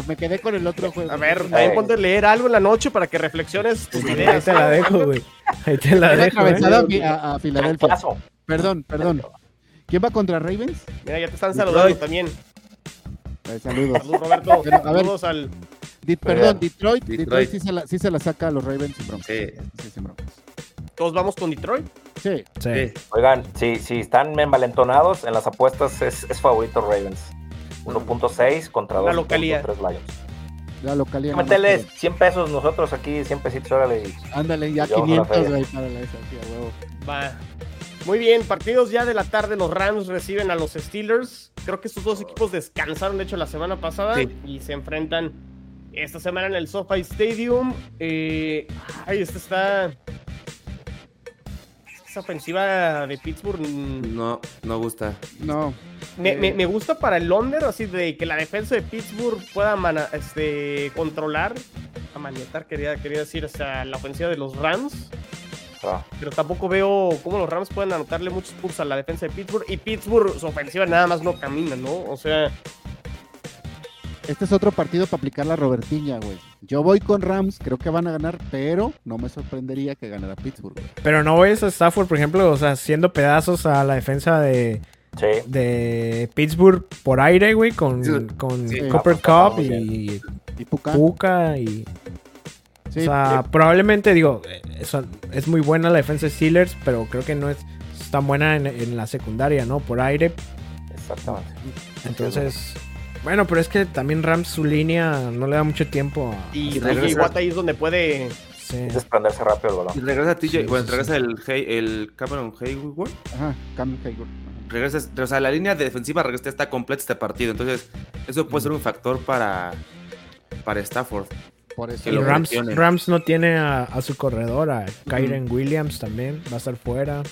me quedé con el otro juego. A ver, también ponte a leer algo en la noche para que reflexiones tus Ahí ideas. te la dejo, güey. Ahí te la dejo, eh. a a, Filadelfia. Perdón, perdón. ¿ Quién va contra Ravens? Mira, ya te están saludando también. Eh, saludos. Saludos, Roberto. Pero, a ver. Saludos al. Di- perdón, Detroit. Detroit. Detroit, sí, se la, sí se la saca a los Ravens sin broncas. Sí. Sí, sin broncas. Todos vamos con Detroit. Sí, Sí. Sí. Oigan, si, si están envalentonados, en las apuestas es, es favorito Ravens. 1.6 contra La 2.3 localidad. Lions. la localidad. Métele pero- 100 pesos nosotros aquí, 100 pesitos, órale. Ándale, ya Yo, 500, Rafael. güey, para la esa, sí, a huevo. Va. Muy bien, partidos ya de la tarde. Los Rams reciben a los Steelers. Creo que estos dos equipos descansaron, de hecho, la semana pasada Sí. y se enfrentan esta semana en el SoFi Stadium. Eh, ay, esta está. Esa ofensiva de Pittsburgh mm, No, no gusta. No. me, eh, me- me gusta para el under, así de que la defensa de Pittsburgh pueda mana- este, controlar, amanietar, quería, quería decir, o sea, la ofensiva de los Rams. ah, Pero tampoco veo cómo los Rams pueden anotarle muchos puntos a la defensa de Pittsburgh. Y Pittsburgh, su ofensiva nada más no camina, ¿no? O sea, Este es otro partido para aplicar la Robertiña, güey. Yo voy con Rams, creo que van a ganar, pero no me sorprendería que ganara Pittsburgh, güey. Pero no ves a Stafford, por ejemplo, o sea, haciendo pedazos a la defensa de, sí. de Pittsburgh por aire, güey, con, Sí. con Sí. Cooper Ah, Cup y Y Puka. Puka y... Sí, o sea, probablemente, digo, eh, es muy buena la defensa de Steelers, pero creo que no es tan buena en, en la secundaria, ¿no? Por aire. Exactamente. Entonces, bueno, pero es que también Rams su línea no le da mucho tiempo a... y. Watt ahí es donde puede. sí. Desprenderse rápido el balón. Y regresa TJ, Sí, bueno, sí, regresa el, el Cameron Hayward. Ajá, Cam Hayward. Ajá. Regresa, o sea, la línea defensiva regresa, está completa este partido. Entonces, eso puede ser un factor para, para Stafford. Por eso. Que Y lo Rams. Rams no tiene a, a su corredor, a Kyren Williams también, va a estar fuera.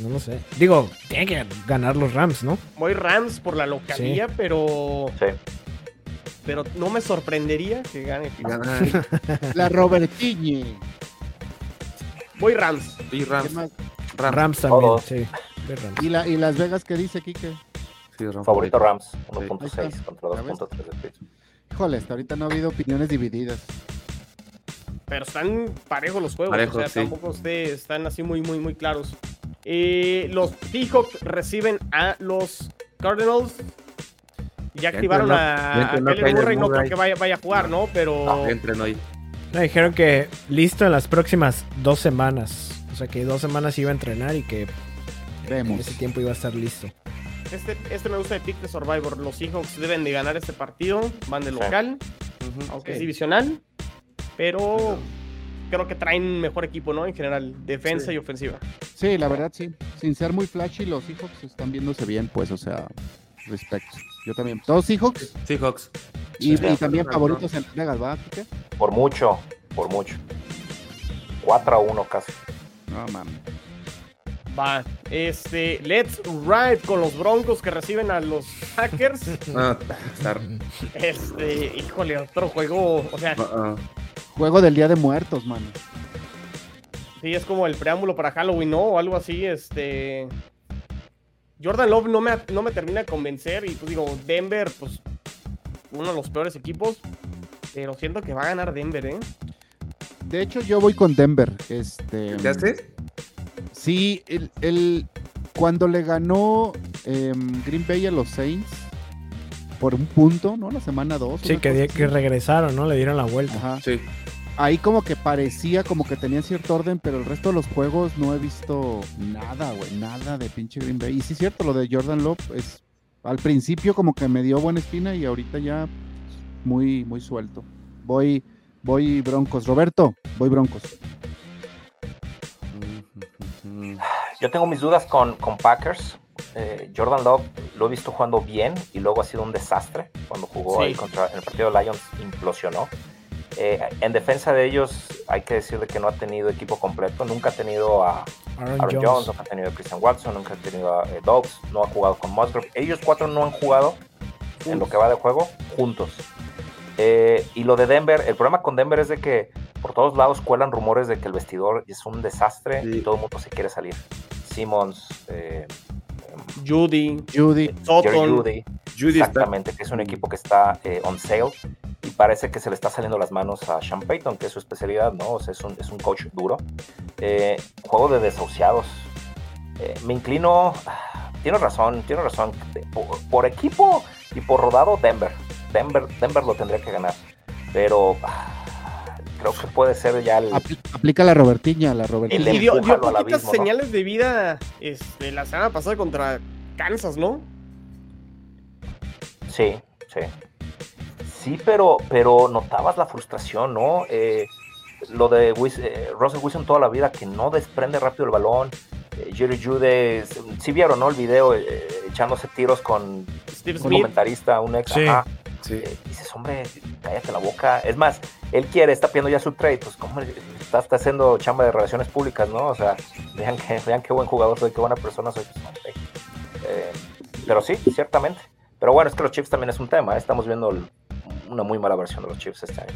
No lo sé. Digo, tiene que ganar los Rams, ¿no? Voy Rams por la localía, pero. Sí. Pero no me sorprendería que gane. Pittsburgh. Gana- (laughs) La Robertiña. Voy Rams. Y Rams. Rams. Rams también, Todos. sí. Rams. ¿Y, la, ¿Y Las Vegas qué dice, Kike? Sí, Rams Favorito Rams, Ahí 1.6 está. contra ¿Ya ves? 2.3 de. Híjole, hasta ahorita no ha habido opiniones divididas. Pero están parejos los juegos. Parejos, o sea, sí. tampoco usted- están así muy, muy, muy claros. Eh, los Seahawks reciben a los Cardinals. Ya Ya activaron entrenó- a, entrenó Kyler Murray. No creo que vaya, vaya a jugar, ¿no? Pero Entren hoy. No, dijeron que listo en las próximas dos semanas. O sea, que dos semanas iba a entrenar y que en Vemos. ese tiempo iba a estar listo. este, este me gusta de pick de Survivor. Los Seahawks deben de ganar este partido. Van de Sí. local, aunque es divisional. Pero creo que traen mejor equipo, ¿no? En general, defensa Sí. y ofensiva. Sí, la verdad sí. Sin ser muy flashy, los Seahawks están viéndose bien, pues, o sea, respecto. Yo también. Todos Seahawks Seahawks. y, Sí. y también favoritos en Vegas, ¿va, Kike? Por mucho, por mucho. 4 a 1 casi. No, mames. Va, este, let's ride con los Broncos que reciben a los Hackers. (laughs) Ah, estar. Este, híjole, otro juego, o sea, ah, ah. Juego del Día de Muertos, mano. sí, es como el preámbulo para Halloween, ¿no? O algo así, este... Jordan Love no me, no me termina de convencer y pues digo, Denver, pues, uno de los peores equipos, pero siento que va a ganar Denver, ¿eh? De hecho, yo voy con Denver. Este, ¿Te hace? Sí, el, el- cuando le ganó em, Green Bay a los Saints por un punto, ¿no? La semana 2. Sí, que, que regresaron, ¿no? Le dieron la vuelta. Ajá. Sí. Ahí como que parecía como que tenía cierto orden, pero el resto de los juegos no he visto nada, güey, nada de pinche Green Bay. Y sí es cierto, lo de Jordan Love es al principio como que me dio buena espina y ahorita ya muy muy suelto. Voy voy Broncos. Roberto, voy Broncos. Yo tengo mis dudas con, con Packers. Eh, Jordan Love lo he visto jugando bien y luego ha sido un desastre. Cuando jugó Sí. ahí contra en el partido de Lions implosionó. Eh, en defensa de ellos hay que decirle que no ha tenido equipo completo. Nunca ha tenido a Aaron, Aaron Jones. Jones, nunca ha tenido a Christian Watson, nunca ha tenido a eh, Dobbs, no ha jugado con Musgrove. Ellos cuatro no han jugado en lo que va de juego juntos. Eh, y lo de Denver, el problema con Denver es de que por todos lados cuelan rumores de que el vestidor es un desastre Sí. y todo el mundo se quiere salir. Simmons, eh, Judy, Judy, Sutton, Judy, Judy está. exactamente, que es un equipo que está eh, on sale y parece que se le está saliendo las manos a Sean Payton, que es su especialidad, ¿no? O sea, es un, es un coach duro. Eh, juego de desahuciados. Eh, me inclino, ah, tienes razón, tienes razón. Por, por equipo y por rodado, Denver. Denver. Denver lo tendría que ganar, pero ah, creo que puede ser ya el... apl- aplica la Robertiña, la Robertiña. y dio, dio poquitas abismo, ¿no? señales de vida este, la semana pasada contra Kansas, ¿no? Sí, sí. Sí, pero, pero notabas la frustración, ¿no? Eh, lo de Wis- eh, Russell Wilson toda la vida que no desprende rápido el balón. Eh, Jerry Jude, sí vieron, ¿no? El video eh, echándose tiros con Steve un Smith. comentarista, un ex. Sí. ajá. Sí. Eh, dices, hombre, cállate la boca. Es más, él quiere, está pidiendo ya su trade. Pues, ¿cómo le- está, está haciendo chamba de relaciones públicas, no? O sea, vean, que, vean qué buen jugador soy, qué buena persona soy. Pues, hombre. Eh, pero sí, ciertamente. Pero bueno, es que los Chiefs también es un tema. ¿eh? Estamos viendo el- una muy mala versión de los Chiefs este año.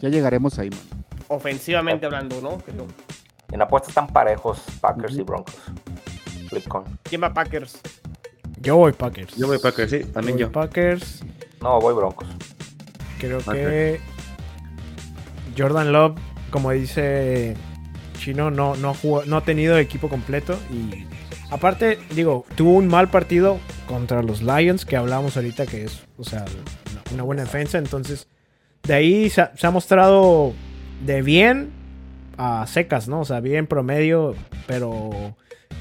Ya llegaremos ahí, man. Ofensivamente hablando, ¿no? Que no. En apuestas están parejos Packers y Broncos. Flipcoin. ¿Quién va Packers? Yo voy Packers. Yo voy Packers, sí, también Voy yo. Packers. No, voy Broncos. Creo que Jordan Love, como dice Chino, no, no, ha jugado- no ha tenido equipo completo. Y aparte, digo, tuvo un mal partido contra los Lions, que hablamos ahorita que es, o sea, una, una buena defensa. Entonces, de ahí se ha, se ha mostrado de bien a secas, ¿no? O sea, bien promedio, pero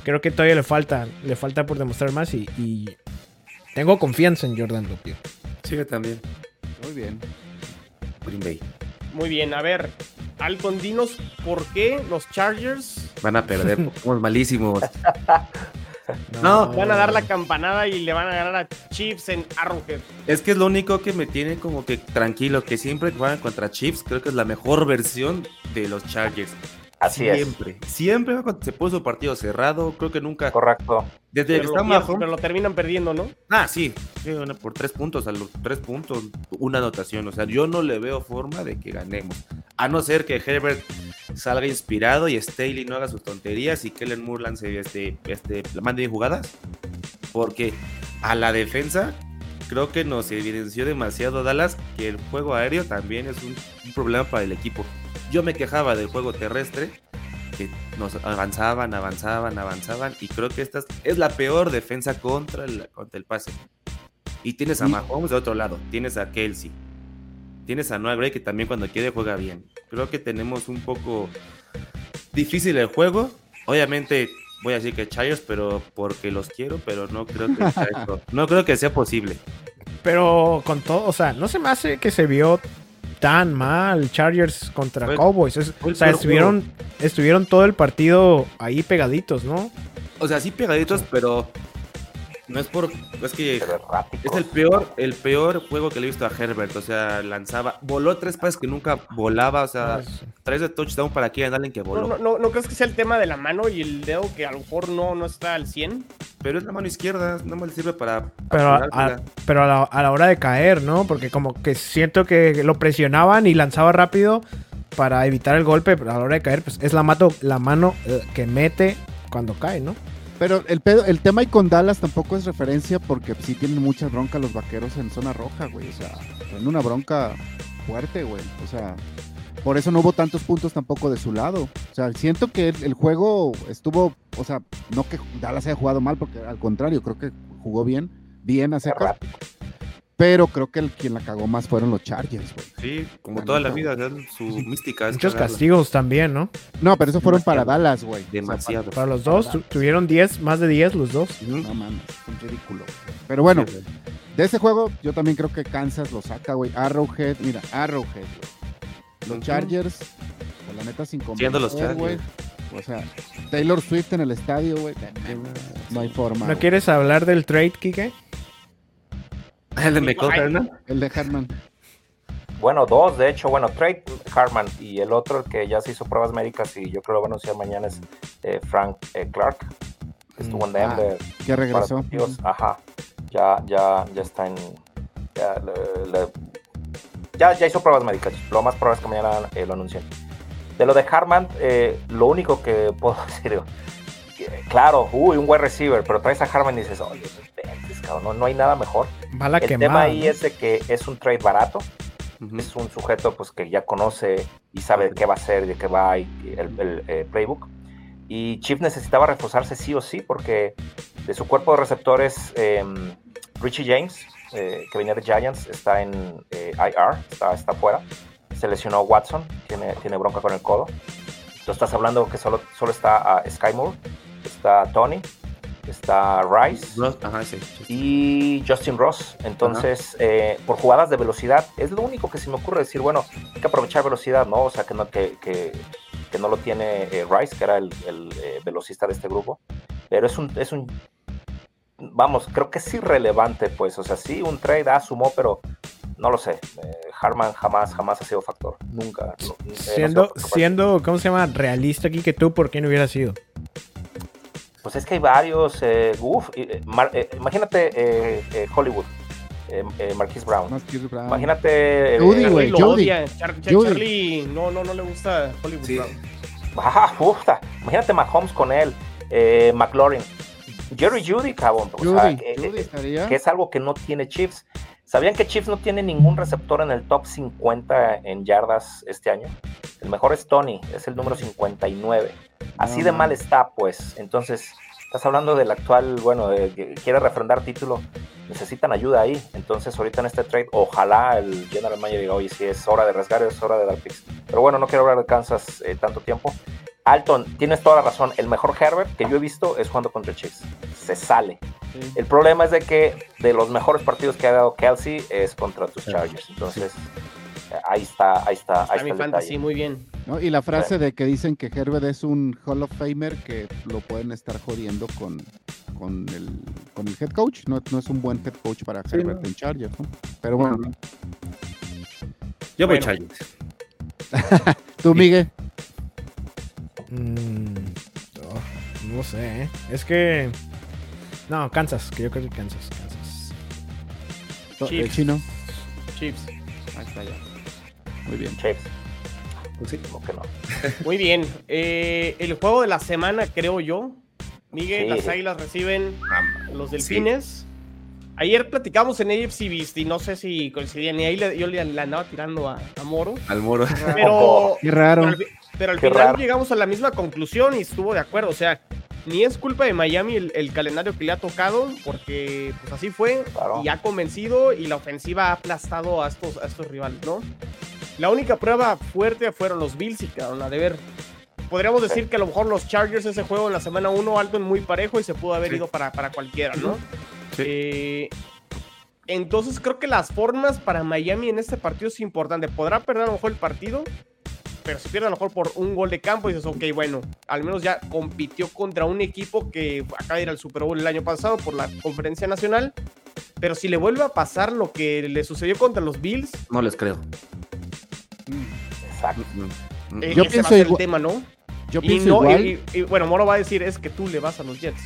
creo que todavía le falta, le falta por demostrar más y, y tengo confianza en Jordan tío. Sí, yo también. Muy bien. Green Bay. Muy bien, a ver. Alton, dinos por qué los Chargers Van a perder. (laughs) Somos malísimos. (laughs) No. van a dar la campanada y le van a ganar a Chiefs en Arrowhead. Es que es lo único que me tiene como que tranquilo, que siempre que juegan contra Chiefs, creo que es la mejor versión de los Chargers. Así siempre, siempre cuando se puso partido cerrado, creo que nunca. es. Correcto. Desde que está pero lo terminan perdiendo, ¿no? Ah, sí, por tres puntos, a los tres puntos, una anotación. O sea, yo no le veo forma de que ganemos. A no ser que Herbert salga inspirado y Staley no haga sus tonterías y Kellen Moore lance este, este, mande bien jugadas. Porque a la defensa creo que nos evidenció demasiado Dallas que el juego aéreo también es un, un problema para el equipo. Yo me quejaba del juego terrestre, que nos avanzaban, avanzaban, avanzaban, y creo que esta es la peor defensa contra el, contra el pase. Y tienes a Mahomes de otro lado, tienes a Kelsey, tienes a Noah Gray que también cuando quiere juega bien. Creo que tenemos un poco difícil el juego. Obviamente voy a decir que Chargers, pero porque los quiero, pero no creo que sea, (laughs) no creo que sea posible. Pero con todo, o sea, no se me hace que se vio tan mal Chargers contra Fue- Cowboys. Es- o sea, estuvieron, estuvieron todo el partido ahí pegaditos, ¿no? O sea, sí pegaditos, pero no es por es que. Es el peor, el peor juego que le he visto a Herbert. O sea, lanzaba, voló tres pases que nunca volaba. O sea, tres de touchdown para Keenan Allen que No, voló. no, no, ¿no crees que sea el tema de la mano y el dedo que a lo mejor no, no está al 100? Pero es la mano izquierda, no me sirve para. Pero, a- pero a, la, a la hora de caer, ¿no? Porque como que siento que lo presionaban y lanzaba rápido para evitar el golpe, pero a la hora de caer, pues es la, mato, la mano eh, que mete cuando cae, ¿no? Pero el, pedo- el tema y con Dallas tampoco es referencia porque sí tienen muchas broncas los vaqueros en zona roja, güey. O sea, tienen una bronca fuerte, güey. O sea, por eso no hubo tantos puntos tampoco de su lado. O sea, siento que el, el juego estuvo, o sea, no que Dallas haya jugado mal, porque al contrario, creo que jugó bien, bien a. Pero creo que el, quien la cagó más fueron los Chargers, güey. Sí, como La toda la vida, su mística es Muchos cagarla. castigos también, ¿no? No, pero eso fueron para Dallas, güey. O sea, Demasiado. Para los dos, tu- tuvieron 10, más de 10 los dos. No mames, es un ridículo. Pero bueno, Sí, de ese juego yo también creo que Kansas lo saca, güey. Arrowhead, mira, Arrowhead, güey. Los. Chargers, pues, la neta sin Siendo los güey. O sea, Taylor Swift en el estadio, güey. No hay forma. ¿No quieres hablar del trade, Kike? (laughs) El de Michael Ay. Hernan. El de Hartman. Bueno, dos, de hecho, bueno, Trey Hartman y el otro, que ya se hizo pruebas médicas y yo creo que lo va a anunciar mañana es eh, Frank eh, Clark, que estuvo en Ah, Denver. Para regresó. partidos. Ajá, ya, ya, ya está en... Ya, le- le- ya, ya hizo pruebas médicas, lo más probable es que mañana eh, lo anuncien. De lo de Hartman, eh, lo único que (laughs) puedo decir, claro, uy, un wide receiver, pero traes a Hartman y dices, oye, no no, no hay nada mejor. Mala El quemada. tema ahí ¿no? es de que es un trade barato, es un sujeto pues que ya conoce y sabe qué va a hacer, de qué va y el, el, eh, playbook. Y Chief necesitaba reforzarse sí o sí porque de su cuerpo de receptores, eh, Richie James, eh, que venía de Giants, está en eh, IR, está, está fuera. Se lesionó Watson, tiene, tiene bronca con el codo. Tú estás hablando que solo, solo está a Sky Moore, está Tony, está Rice Ross- Ajá, sí. sí. y Justin Ross. Entonces, eh, por jugadas de velocidad, es lo único que se me ocurre decir, bueno, hay que aprovechar velocidad, ¿no? O sea, que no, que, que, que no lo tiene eh, Rice, que era el, el, eh, velocista de este grupo. Pero es un, es un, vamos, creo que es irrelevante, pues. O sea, sí, un trade ah, sumó, pero no lo sé. Eh, Harman jamás, jamás ha sido factor. Nunca. no- no Siendo, qué. siendo, ¿cómo se llama? Realista aquí que tú, ¿por quién hubiera sido? Pues es que hay varios. Eh, uf, eh, Mar- eh, imagínate eh, eh, Hollywood, eh, eh, Marquise Brown. Más que Brown. Imagínate. eh, Judy, güey. Judy. Char- Char- Judy. Charlie no, no, no le gusta Hollywood Sí. Brown. Ah, puta. Imagínate Mahomes con él, eh, McLaurin, Jerry Judy, cabrón. O sea, Judy, eh, estaría. que es algo que no tiene Chiefs. ¿Sabían que Chiefs no tiene ningún receptor en el top 50 en yardas este año? El mejor es Tony, es el número 59. Así de mal está, pues. Entonces, estás hablando del actual, bueno, de que quiere refrendar título. Necesitan ayuda ahí. Entonces, ahorita en este trade, ojalá el general manager diga, oye, sí, es hora de arriesgar, es hora de dar picks. Pero bueno, no quiero hablar de Kansas eh, tanto tiempo. Alton, tienes toda la razón. El mejor Herbert que yo he visto es jugando contra Chiefs. Se sale. Sí. El problema es de que de los mejores partidos que ha dado Kelsey es contra tus Chargers. Entonces, ahí está, ahí está, ahí Está mi el fantasy, detalle. muy bien. ¿no? Y la frase de que dicen que Herbert es un Hall of Famer que lo pueden estar jodiendo con, con, el, con el head coach. No, no es un buen head coach para Sí, Herbert no. en Chargers, ¿no? Pero bueno, Yo voy Bueno. Chargers. (laughs) tú, Miguel. Mm, no sé, ¿eh? Es que... No, Kansas, que yo creo que Kansas. Kansas. El Chiefs. chino. Chiefs. Ahí está ya. Muy bien. Chiefs. Pues sí. Como que no. (laughs) Muy bien. Eh, el juego de la semana, creo yo. Miguel, Sí. las águilas reciben los delfines. Ayer platicamos en AFC Beast y no sé si coincidían. Y ahí le- yo le, le andaba tirando a, a Moro. Al moro. Pero, (laughs) Qué raro. pero al, pero al final raro. llegamos a la misma conclusión y estuvo de acuerdo. O sea, ni es culpa de Miami el, el calendario que le ha tocado, porque pues así fue Claro. y ha convencido y la ofensiva ha aplastado a estos, a estos rivales, ¿no? La única prueba fuerte fueron los Bills y quedaron a deber. Podríamos decir que a lo mejor los Chargers ese juego en la semana 1 alto en muy parejo y se pudo haber Sí. ido para, para cualquiera, ¿no? Sí. Eh, entonces creo que las formas para Miami en este partido es importante. Podrá perder a lo mejor el partido, pero si pierde a lo mejor por un gol de campo, dices, ok, bueno, al menos ya compitió contra un equipo que acaba de ir al Super Bowl el año pasado por la conferencia nacional. Pero si le vuelve a pasar lo que le sucedió contra los Bills, No les creo. Exacto. Mm, mm. eh, Yo ese pienso va a ser el tema, ¿no? Yo Y, pienso no, igual. y- y- y, bueno, Moro va a decir, es que tú le vas a los Jets.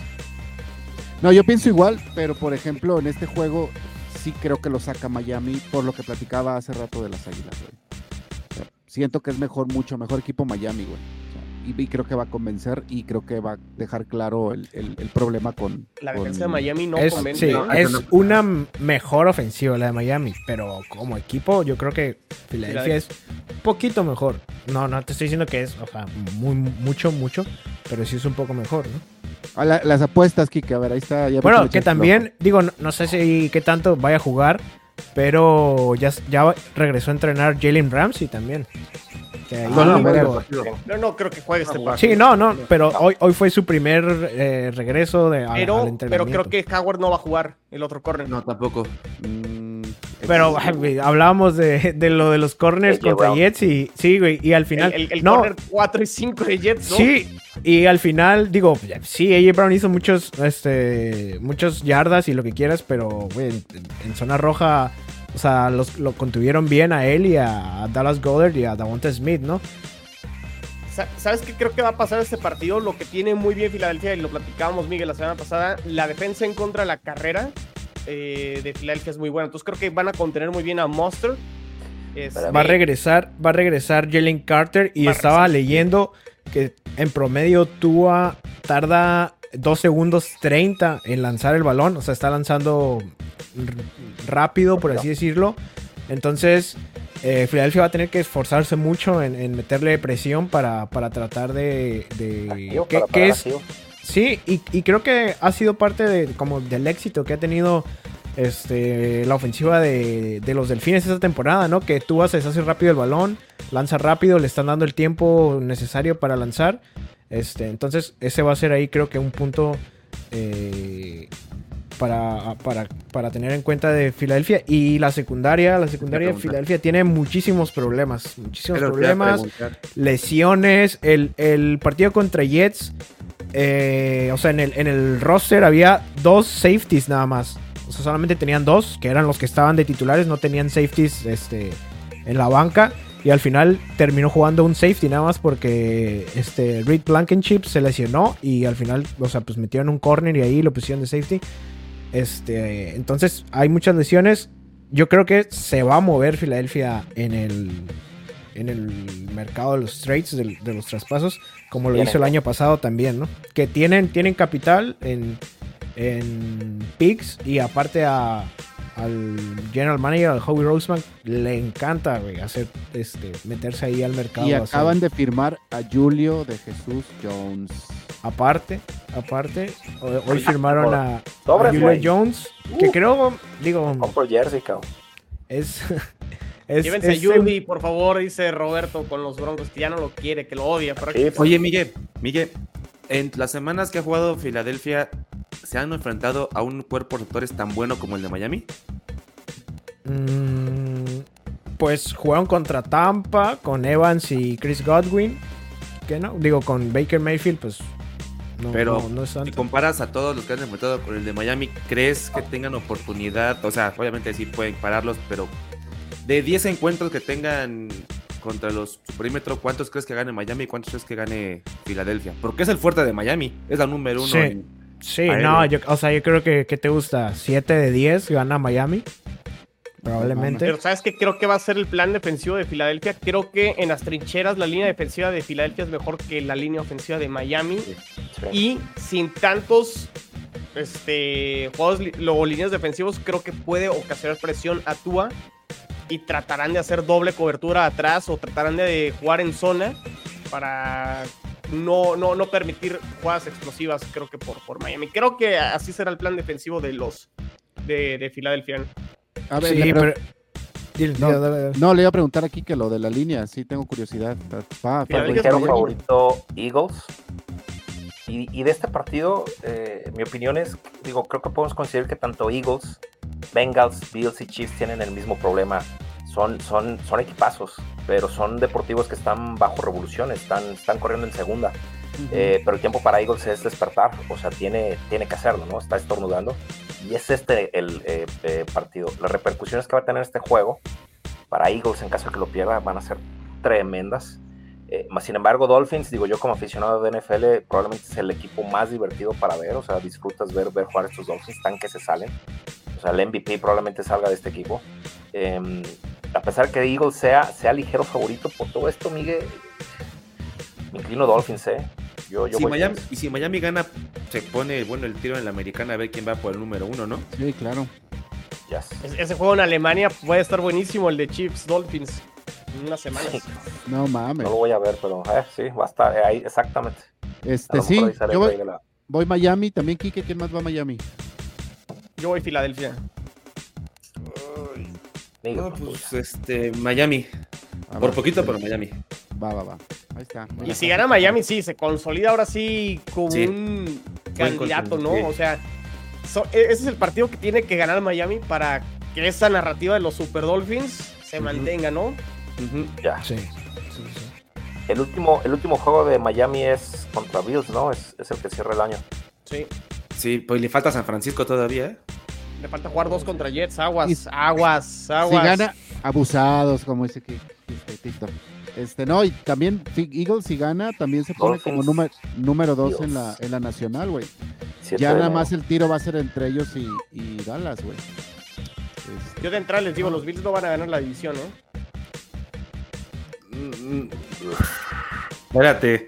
No, yo pienso igual, pero por ejemplo, en este juego sí creo que lo saca Miami por lo que platicaba hace rato de las águilas, güey. Siento que es mejor, mucho mejor equipo Miami, güey. Y, y creo que va a convencer y creo que va a dejar claro el, el- el problema con. La con- defensa de Miami no es, convence. sí, ¿no? es una mejor ofensiva la de Miami, pero como equipo yo creo que Filadelfia es un poquito mejor. No, no te estoy diciendo que es, o sea, muy, mucho, mucho, pero sí es un poco mejor, ¿no? Ah, la- las apuestas, Kike, a ver, ahí está. ya Bueno, que también, digo, no, no sé si qué tanto vaya a jugar, pero ya, ya regresó a entrenar Jalen Ramsey también. Que ahí Ah, digo- mira. No, no creo que juegue este No, partido. sí, no, no, pero hoy, hoy fue su primer eh, regreso de, a- al Pero, pero creo que Howard no va a jugar el otro corner. No, tampoco. Mm, Pero (laughs) güey, hablábamos de, de lo de los corners contra. Jets y sí, güey, y al final el el, el no, corner 4 y 5 de Jets, ¿no? sí, y al final digo, sí, AJ Brown hizo muchos este muchos yardas y lo que quieras, pero güey, en, en zona roja o sea, los, lo contuvieron bien a él y a, Dallas Goddard y a Davonta Smith, ¿no? Sa- ¿Sabes qué creo que va a pasar este partido? Lo que tiene muy bien Filadelfia, y lo platicábamos, Miguel, la semana pasada, la defensa en contra de la carrera eh, de Filadelfia es muy buena. Entonces creo que van a contener muy bien a Monster. Va a regresar, va a regresar Jalen Carter y estaba leyendo que en promedio Tua tarda 2 segundos 30 en lanzar el balón, o sea, está lanzando rápido, por así decirlo. Entonces, eh, Filadelfia va a tener que esforzarse mucho en, en meterle presión para, para tratar de... de- Activo, para parar es, activo. Sí, y, y creo que ha sido parte de, como del éxito que ha tenido este, la ofensiva de, de los delfines esta temporada, ¿no? Que tú se deshace rápido el balón, lanza rápido, le están dando el tiempo necesario para lanzar. Este, entonces, ese va a ser ahí, creo que un punto eh, para, para, para tener en cuenta de Filadelfia. Y la secundaria, la secundaria de. Filadelfia tiene muchísimos problemas. Muchísimos Pero problemas lesiones. El, el partido contra Jets, eh, o sea, en el, en el roster había dos safeties nada más. O sea, solamente tenían dos, que eran los que estaban de titulares, no tenían safeties este, en la banca. Y al final terminó jugando un safety nada más porque este Reed Blankenship se lesionó y al final, o sea, pues metieron un corner y ahí lo pusieron de safety. Este, entonces hay muchas lesiones. Yo creo que se va a mover Filadelfia en el, en el mercado de los trades, de, de los traspasos, como lo hizo el año pasado también, ¿no? Que tienen, tienen capital en, en picks y aparte a, al general manager, al Howie Roseman, le encanta güey, hacer, este, meterse ahí al mercado. Y hacer- acaban de firmar a Julio de Jesús Jones. Aparte, aparte, hoy, hoy firmaron a, a Julio. Jones, que creo, digo, Compro jersey, cabrón. es... (laughs) es, Llévense es- a Yubi, por favor, dice Roberto con los Broncos, que ya no lo quiere, que lo odia. Sí, pues, Oye, Miguel, Miguel, en las semanas que ha jugado Filadelfia, ¿se han enfrentado a un cuerpo de receptores tan bueno como el de Miami? Mm, pues jugaron contra Tampa, con Evans y Chris Godwin. Que no, digo, con Baker Mayfield, pues no, Pero no, no es si comparas a todos los que han enfrentado con el de Miami, ¿crees que tengan oportunidad? O sea, obviamente sí pueden pararlos, pero de 10 encuentros que tengan contra los su perímetro, ¿cuántos crees que gane Miami y cuántos crees que gane Filadelfia? Porque es el fuerte de Miami, es la número uno. Sí. en- Sí, no, yo, o sea, yo creo que, que te gusta 7 de 10 gana Miami. Probablemente. Pero ¿sabes qué creo que va a ser el plan defensivo de Filadelfia? Creo que en las trincheras la línea defensiva de Filadelfia es mejor que la línea ofensiva de Miami. Sí. Y sin tantos este, juegos o líneas defensivos, creo que puede ocasionar presión a Tua. Y tratarán de hacer doble cobertura atrás o tratarán de jugar en zona para no, no, no permitir jugadas explosivas, creo que por, por Miami. Creo que así será el plan defensivo de los de, de Filadelfia. A ver, Sí, pero. Dile, No, dile, dale, dale. No, le iba a preguntar aquí que lo de la línea, sí tengo curiosidad. Pa- pa- Mira, favorito Eagles. Y, y de este partido, eh, mi opinión es, digo, creo que podemos considerar que tanto Eagles, Bengals, Bills y Chiefs tienen el mismo problema. Son, son, son equipazos, pero son deportivos que están bajo revolución, están, están corriendo en segunda. Eh, pero el tiempo para Eagles es despertar, o sea, tiene, tiene que hacerlo, ¿no? Está estornudando. Y es este el eh, eh, partido. Las repercusiones que va a tener este juego para Eagles en caso de que lo pierda van a ser tremendas. Sin embargo, Dolphins, digo yo como aficionado de NFL, probablemente es el equipo más divertido para ver, o sea, disfrutas ver, ver jugar estos Dolphins, tan que se salen. O sea, el MVP probablemente salga de este equipo. Eh, a pesar que Eagles sea, sea ligero favorito por todo esto, Miguel, me inclino Dolphins, ¿eh? Yo, yo Si voy Miami, y si Miami gana, se pone bueno el tiro en la americana a ver quién va por el número uno, ¿no? Sí, claro. Yes. Es- Ese juego en Alemania puede estar buenísimo, el de Chiefs Dolphins. En unas semanas. No mames. no lo voy a ver, pero eh, sí, va a estar eh, ahí, exactamente. A Este sí, yo voy, la- voy Miami, también Kike, ¿quién más va a Miami? Yo voy Filadelfia. Miguel, No, pues, pues este, Miami. Ah, Por va. poquito, pero Miami. Va, va, va. Ahí está. Y si gana Miami, sí, se consolida ahora sí como Sí. un candidato, ¿no? O sea, so- e- ese es el partido que tiene que ganar Miami para que esa narrativa de los Super Dolphins se mantenga, ¿no? Ya. Sí. sí, sí. El último, el último juego de Miami es contra Bills, ¿no? Es, es el que cierra el año. Sí. Sí, pues le falta San Francisco todavía, ¿eh? Le falta jugar dos contra Jets. Aguas, Y- aguas, Si aguas. gana, abusados, como dice que este, TikTok. Este, no, y también Eagles si gana, también se pone como número, número dos en la, en la nacional, güey. Ya nada más el tiro va a ser entre ellos y, y Dallas, güey. Este, Yo de entrada les digo, los Bills no van a ganar la división, mm. Espérate.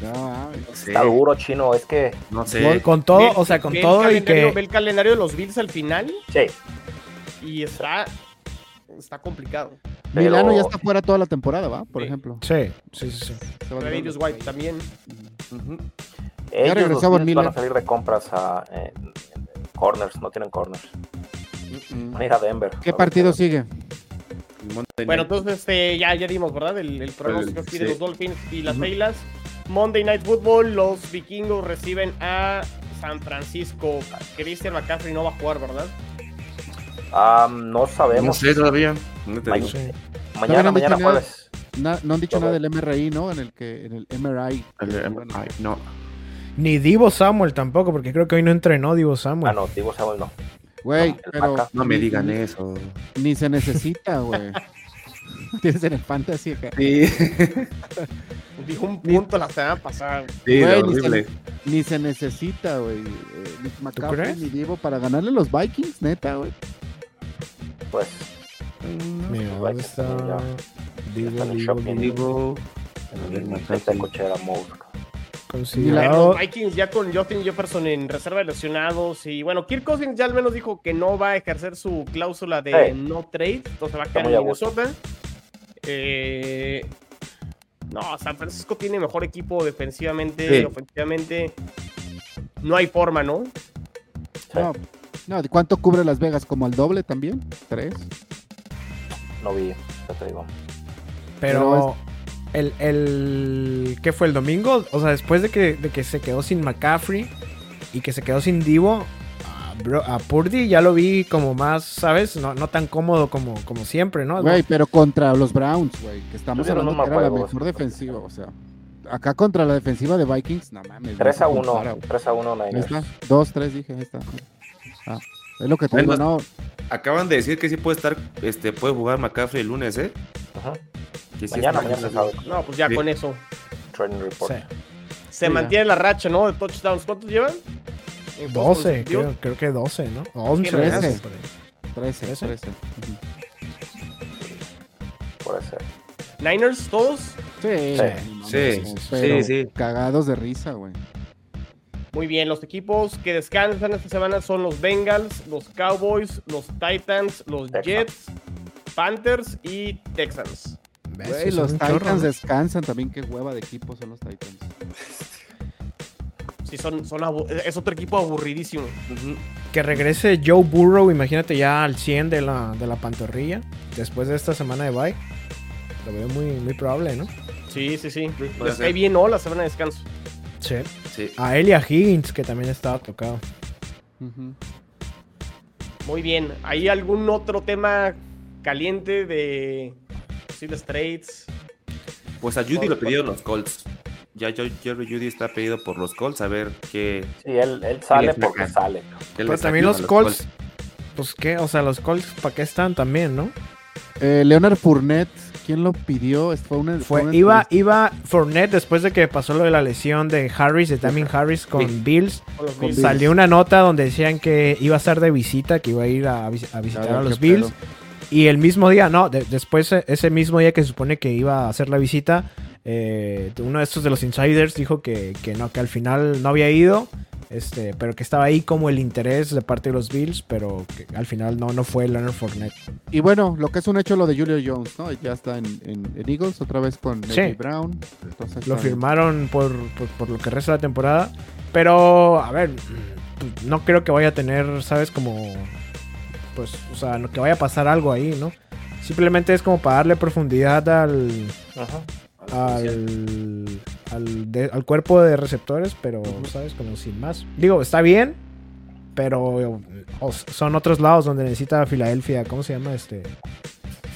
no. No sé. Está duro, chino. Es que, No sé. Con todo, Ve- o sea, con ve el todo y calendario- que. Ve el calendario de los Bills al final sí, y está, está complicado. Pero- Milano ya está fuera toda la temporada, ¿va? Por Sí. ejemplo. Sí, sí, sí. sí. White también. Ujú. ellos regresó los Von Bills van a salir de compras a corners, no tienen corners. Van a ir a Denver. ¿Qué A partido sigue? Bueno, entonces este, ya, ya dimos, ¿verdad? El, el pronóstico aquí de sí. los Dolphins y las. Águilas. Monday Night Football, los vikingos reciben a San Francisco. Christian McCaffrey no va a jugar, ¿verdad? Ah, no sabemos. no sé todavía. No. Sí. Mañana, Todavía no han mañana dicho nada. jueves. Na- no han dicho Todo. nada del MRI, ¿no? En el que en el MRI. El- ay, no. Ni Divo Samuel tampoco, porque creo que hoy no entrenó Divo Samuel. Ah, no, digo Samuel no. Güey, No, pero. No me digan ni- eso. Ni se necesita, güey. (laughs) Tienes en el fantasy acá. Sí, Dijo un punto la semana pasada. sí, Güey, ni horrible. Ni se necesita, güey. eh, ni McCaffrey ni Divo para ganarle a los Vikings, neta, güey. Pues Mira, Pues, ¿dónde está? ya. Divo, Está en el Divo, shopping. Divo. Digo, en el McCaffrey. Teta Cochera Considerado. los Vikings ya con Justin Jefferson en reserva de lesionados. Y bueno, Kirk Cousins ya al menos dijo que no va a ejercer su cláusula de no trade. Entonces va a quedar en. Minnesota. Eh, no, San Francisco tiene mejor equipo defensivamente, Sí. ofensivamente. No hay forma, ¿no? Sí, No, no, ¿de cuánto cubre Las Vegas? ¿Como al doble también? ¿Tres? no vi, ya te digo. Pero el, el ¿qué fue el domingo? O sea, después de que, de que se quedó sin McCaffrey y que se quedó sin Divo, a, Bro- a Purdy ya lo vi como más, ¿sabes? No, no tan cómodo como, como siempre, ¿no? Güey, pero contra los Browns, güey. Que estamos hablando que era la mejor defensiva, o sea. Acá contra la defensiva de Vikings, no mames. 3 no a se 1, compara, güey. 3 a 1 Ahí Niners. está. Dos, tres, dije, ahí está. Ah, es lo que te Bueno, digo, no. acaban de decir que sí puede estar, este, puede jugar McCaffrey el lunes, ¿eh? Ajá. Que sí Mañana, está- mañana sabe. No, pues ya Sí. con eso. Training report. Sí. Se Sí, mantiene la racha, ¿no? De touchdowns. ¿Cuántos llevan? En juegos 12, consecutivos. creo, creo que 12, ¿no? 11, Trece. 12, por ahí. 13, ¿Trece? 13. Ujú. Puede ser. Niners, todos. Sí, Sí, sí, sí, sí. Cagados de risa, güey. Muy bien, los equipos que descansan esta semana son los Bengals, los Cowboys, los Titans, los. Jets, Panthers y Texans. Son los chorro, Titans descansan también. Qué hueva de equipos son los Titans. Sí, son, son es otro equipo aburridísimo. Que regrese Joe Burrow, imagínate ya al 100 de la, de la pantorrilla. Después de esta semana de bye. Lo veo muy, muy probable, ¿no? Sí, sí, sí. Les cae bien, ¿no? La semana de descanso. Sí. Sí. A Elia Higgins, que también estaba tocado. Muy bien. ¿Hay algún otro tema caliente de posibles trades? Pues a Judy lo pidieron los Colts. Ya yo- Jerry Judy está pedido por los Colts a ver qué. Sí, él, él sale le porque sale. Pero también los a Colts. Pues qué, o sea, los Colts, ¿para qué están también, no? Eh, Leonard Fournette, ¿quién lo pidió? Fue una, Fue, una iba, iba Fournette después de que pasó lo de la lesión de Harris, de Damien Harris con Sí. Bills. Con. Salió una nota donde decían que iba a estar de visita, que iba a ir a, vis- a visitar a los Bills. Y el mismo día, no, de- después, eh, ese mismo día que se supone que iba a hacer la visita, eh, uno de estos de los insiders dijo que, que no, que al final no había ido, este, pero que estaba ahí como el interés de parte de los Bills, pero que al final no, no fue Leonard Fournette. Y bueno, lo que es un hecho lo de Julio Jones, ¿no? Ya está en, en- en Eagles otra vez con Sí. Brown. Entonces, Lo firmaron por, por, por lo que resta de la temporada, pero a ver, no creo que vaya a tener, ¿sabes? Como, pues, o sea, no- que vaya a pasar algo ahí, ¿no? Simplemente es como para darle profundidad al, Ajá. al, al, de- al cuerpo de receptores, pero, ¿sabes? Como sin más. Digo, está bien, pero son otros lados donde necesita Filadelfia, ¿cómo se llama? Este,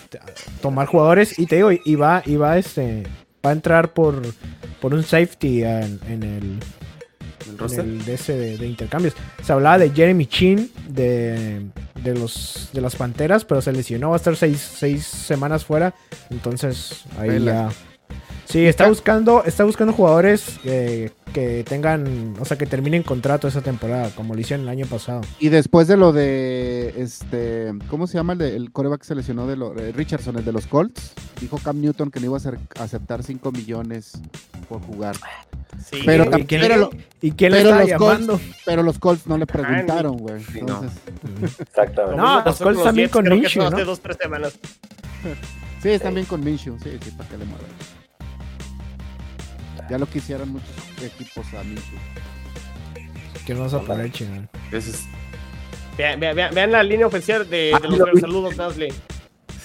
te- tomar jugadores. Y te digo, y va, y va, este, va a entrar por, por un safety en, en el, ¿El en roster? el de ese de, de intercambios. Se hablaba de Jeremy Chin de, de los de las Panteras, pero se lesionó, va a estar seis, seis semanas fuera. Entonces ahí Vela. ya. Sí, está buscando, está buscando jugadores eh, que tengan, o sea, que terminen contrato esa temporada, como lo hicieron el año pasado. Y después de lo de, este, ¿cómo se llama el, de- el coreback que se lesionó de lo- eh, Richardson, el de los Colts? Dijo Cam Newton que no iba a aceptar 5 millones por jugar. Sí. Pero ¿Y quién, pero y quién le pero está los llamando? Colts, pero los Colts no le preguntaron, güey. Sí, no. Exactamente. No, los Colts también Jets, con Minshew, ¿no? Hace dos, tres semanas. (laughs) sí, están bien con Minshew, sí, sí, para que le muevan. Ya lo quisieran muchos equipos a Minshew. ¿Quién vas a poner, chingón? Ese es- Vean, vean- vean- vean la línea oficial de, Ah, de los lo vi. Saludos, Nasle.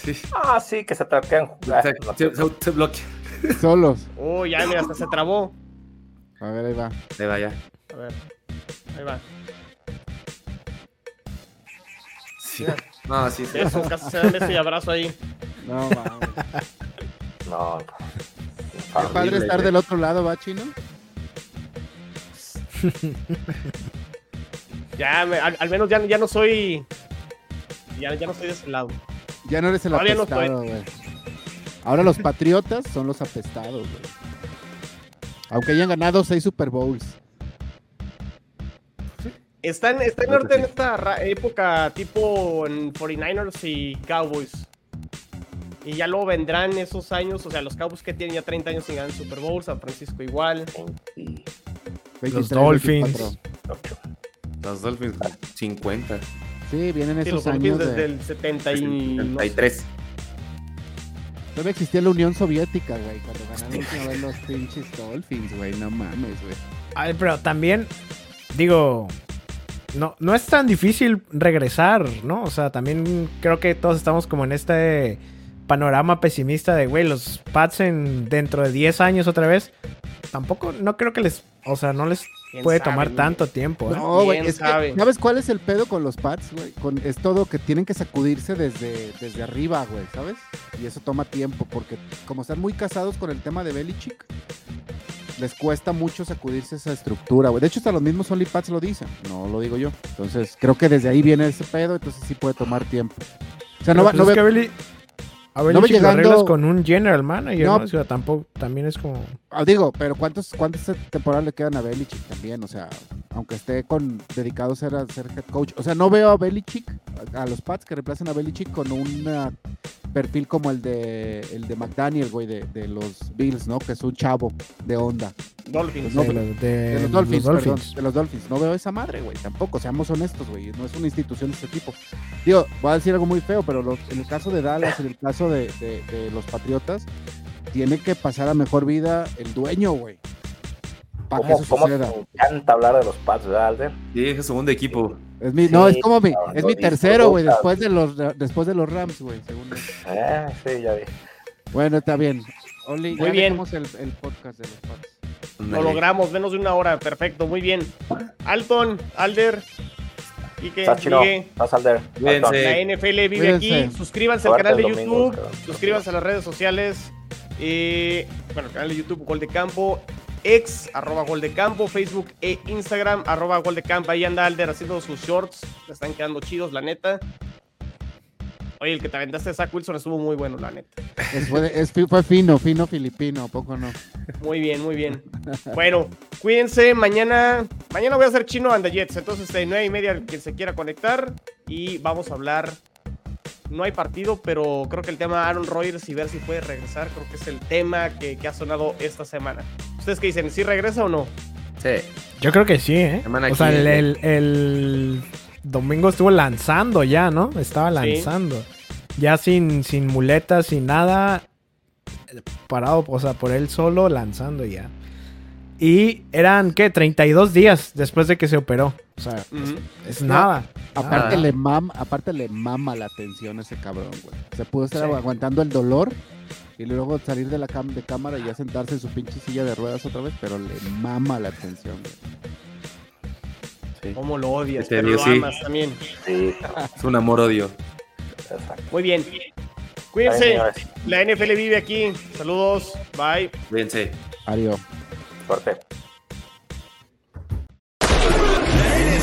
sí. Ah, sí, que se toquean. Se, se- se- se bloquea. Solos. Oh, ya, mira, hasta se trabó. A ver, ahí va. Ahí va ya. A ver, ahí va. Sí. No, sí, sí. Eso, casi se dan beso y abrazo ahí. No, mames. (laughs) No. Qué padre estar del otro lado, ¿va, Chino? (laughs) Ya, me- al, al menos ya, ya no soy. Ya, ya no soy de ese lado. Ya no eres el Todavía no apestado, güey. Ahora los Patriotas son los apestados, güey. Aunque hayan ganado seis Super Bowls. Creo que ahorita en sí. esta época tipo en 49ers y Cowboys. Y ya luego vendrán esos años, o sea, los Cowboys que tienen ya 30 años sin ganar Super Bowl, San Francisco igual. 23, Dolphins. 24. Los Dolphins 50. Sí, vienen Sí, los esos años Dolphins desde de... el 70 y... no sé. 73. Todavía existía la Unión Soviética, güey, cuando ganaron los pinches Dolphins, güey. No mames, güey. Ay, pero también, digo, no, no es tan difícil regresar, ¿no? O sea, también creo que todos estamos como en este panorama pesimista de, güey, los Pats en dentro de 10 años otra vez. Tampoco, no creo que les, o sea, no les ¿Quién puede sabe, tomar güey? tanto tiempo. ¿eh? No, güey, ¿Quién es que? ¿sabes cuál es el pedo con los Pats, güey? Con, es todo que tienen que sacudirse desde, desde arriba, güey, ¿sabes? Y eso toma tiempo, porque como están muy casados con el tema de Belichick, les cuesta mucho sacudirse esa estructura, güey. De hecho, hasta los mismos Only Pats lo dicen, no lo digo yo. Entonces, creo que desde ahí viene ese pedo, entonces sí puede tomar tiempo. O sea, no, va- pues no es ve- que Beli- A ver, No lo llegando- arreglas con un general manager, No. ¿no? O sea, tampoco, también es como... Ah, digo, pero ¿cuántos, ¿cuántas temporadas le quedan a Belichick también? O sea, aunque esté con dedicado a ser, a ser head coach. O sea, no veo a Belichick, a, a los Pats que reemplacen a Belichick con un ah, perfil como el de el de McDaniel, güey, de, de los Bills, ¿no? Que es un chavo de onda. Dolphins. No, de, de De los Dolphins, los perdón, de los Dolphins. No veo esa madre, güey, tampoco, seamos honestos, güey. No es una institución de este tipo. Digo, voy a decir algo muy feo, pero los- en el caso de Dallas, en el caso de, de- de los Patriotas, tiene que pasar a mejor vida el dueño, güey. Para que ¿Cómo, eso cómo suceda. te encanta hablar de los Pats, ¿verdad, Alder? Sí, es el segundo equipo. Es mi, no, es como mi, es mi tercero, güey, después de los después de los Rams, güey, según. Eh, sí, ya vi. Bueno, está bien. Oli, Muy ya bien. el, el podcast de los Pats. Lo logramos, menos de una hora. Perfecto, muy bien. Alton, Alder, Quique, ¿Estás Alder? La NFL vive aquí. Cuídense. Suscríbanse al canal de domingo, YouTube. Suscríbanse a las redes sociales. eh, bueno, el canal de YouTube Gol de Campo. Ex, arroba Gol de Campo. Facebook e Instagram, arroba Gol de Campo. Ahí anda Alder haciendo sus shorts. Le están quedando chidos, la neta. Oye, el que te aventaste de Zach Wilson estuvo muy bueno, la neta. Es- fue, es fi- fue fino, fino filipino, ¿a poco no? Muy bien, muy bien. Bueno, cuídense. Mañana, mañana voy a hacer chino and the Jets. Entonces, de nueve y media, quien se quiera conectar. Y vamos a hablar. No hay partido, pero creo que el tema Aaron Rodgers y ver si puede regresar. Creo que es el tema que, que ha sonado esta semana. ¿Ustedes qué dicen? ¿Sí regresa o no? Sí. Yo creo que sí, ¿eh? Semana O sea, el, 15. el- el domingo estuvo lanzando ya, ¿no? Estaba lanzando. Ya sin, sin muletas, sin nada. Parado, o sea, por él solo lanzando ya. Y eran, ¿qué? 32 días después de que se operó. O sea, es nada. Aparte le mam, aparte le mama la atención a ese cabrón, güey. Se pudo estar Sí. aguantando el dolor y luego salir de la cam de cámara y ya sentarse en su pinche silla de ruedas otra vez, pero le mama la atención, güey. sí. ¿Cómo lo odias? Este Pero lo sí. amas también. Sí, Es un amor-odio. exacto. Muy bien. Cuídense. La NFL vive aquí. Saludos. Bye. Cuídense. Adiós. Suerte.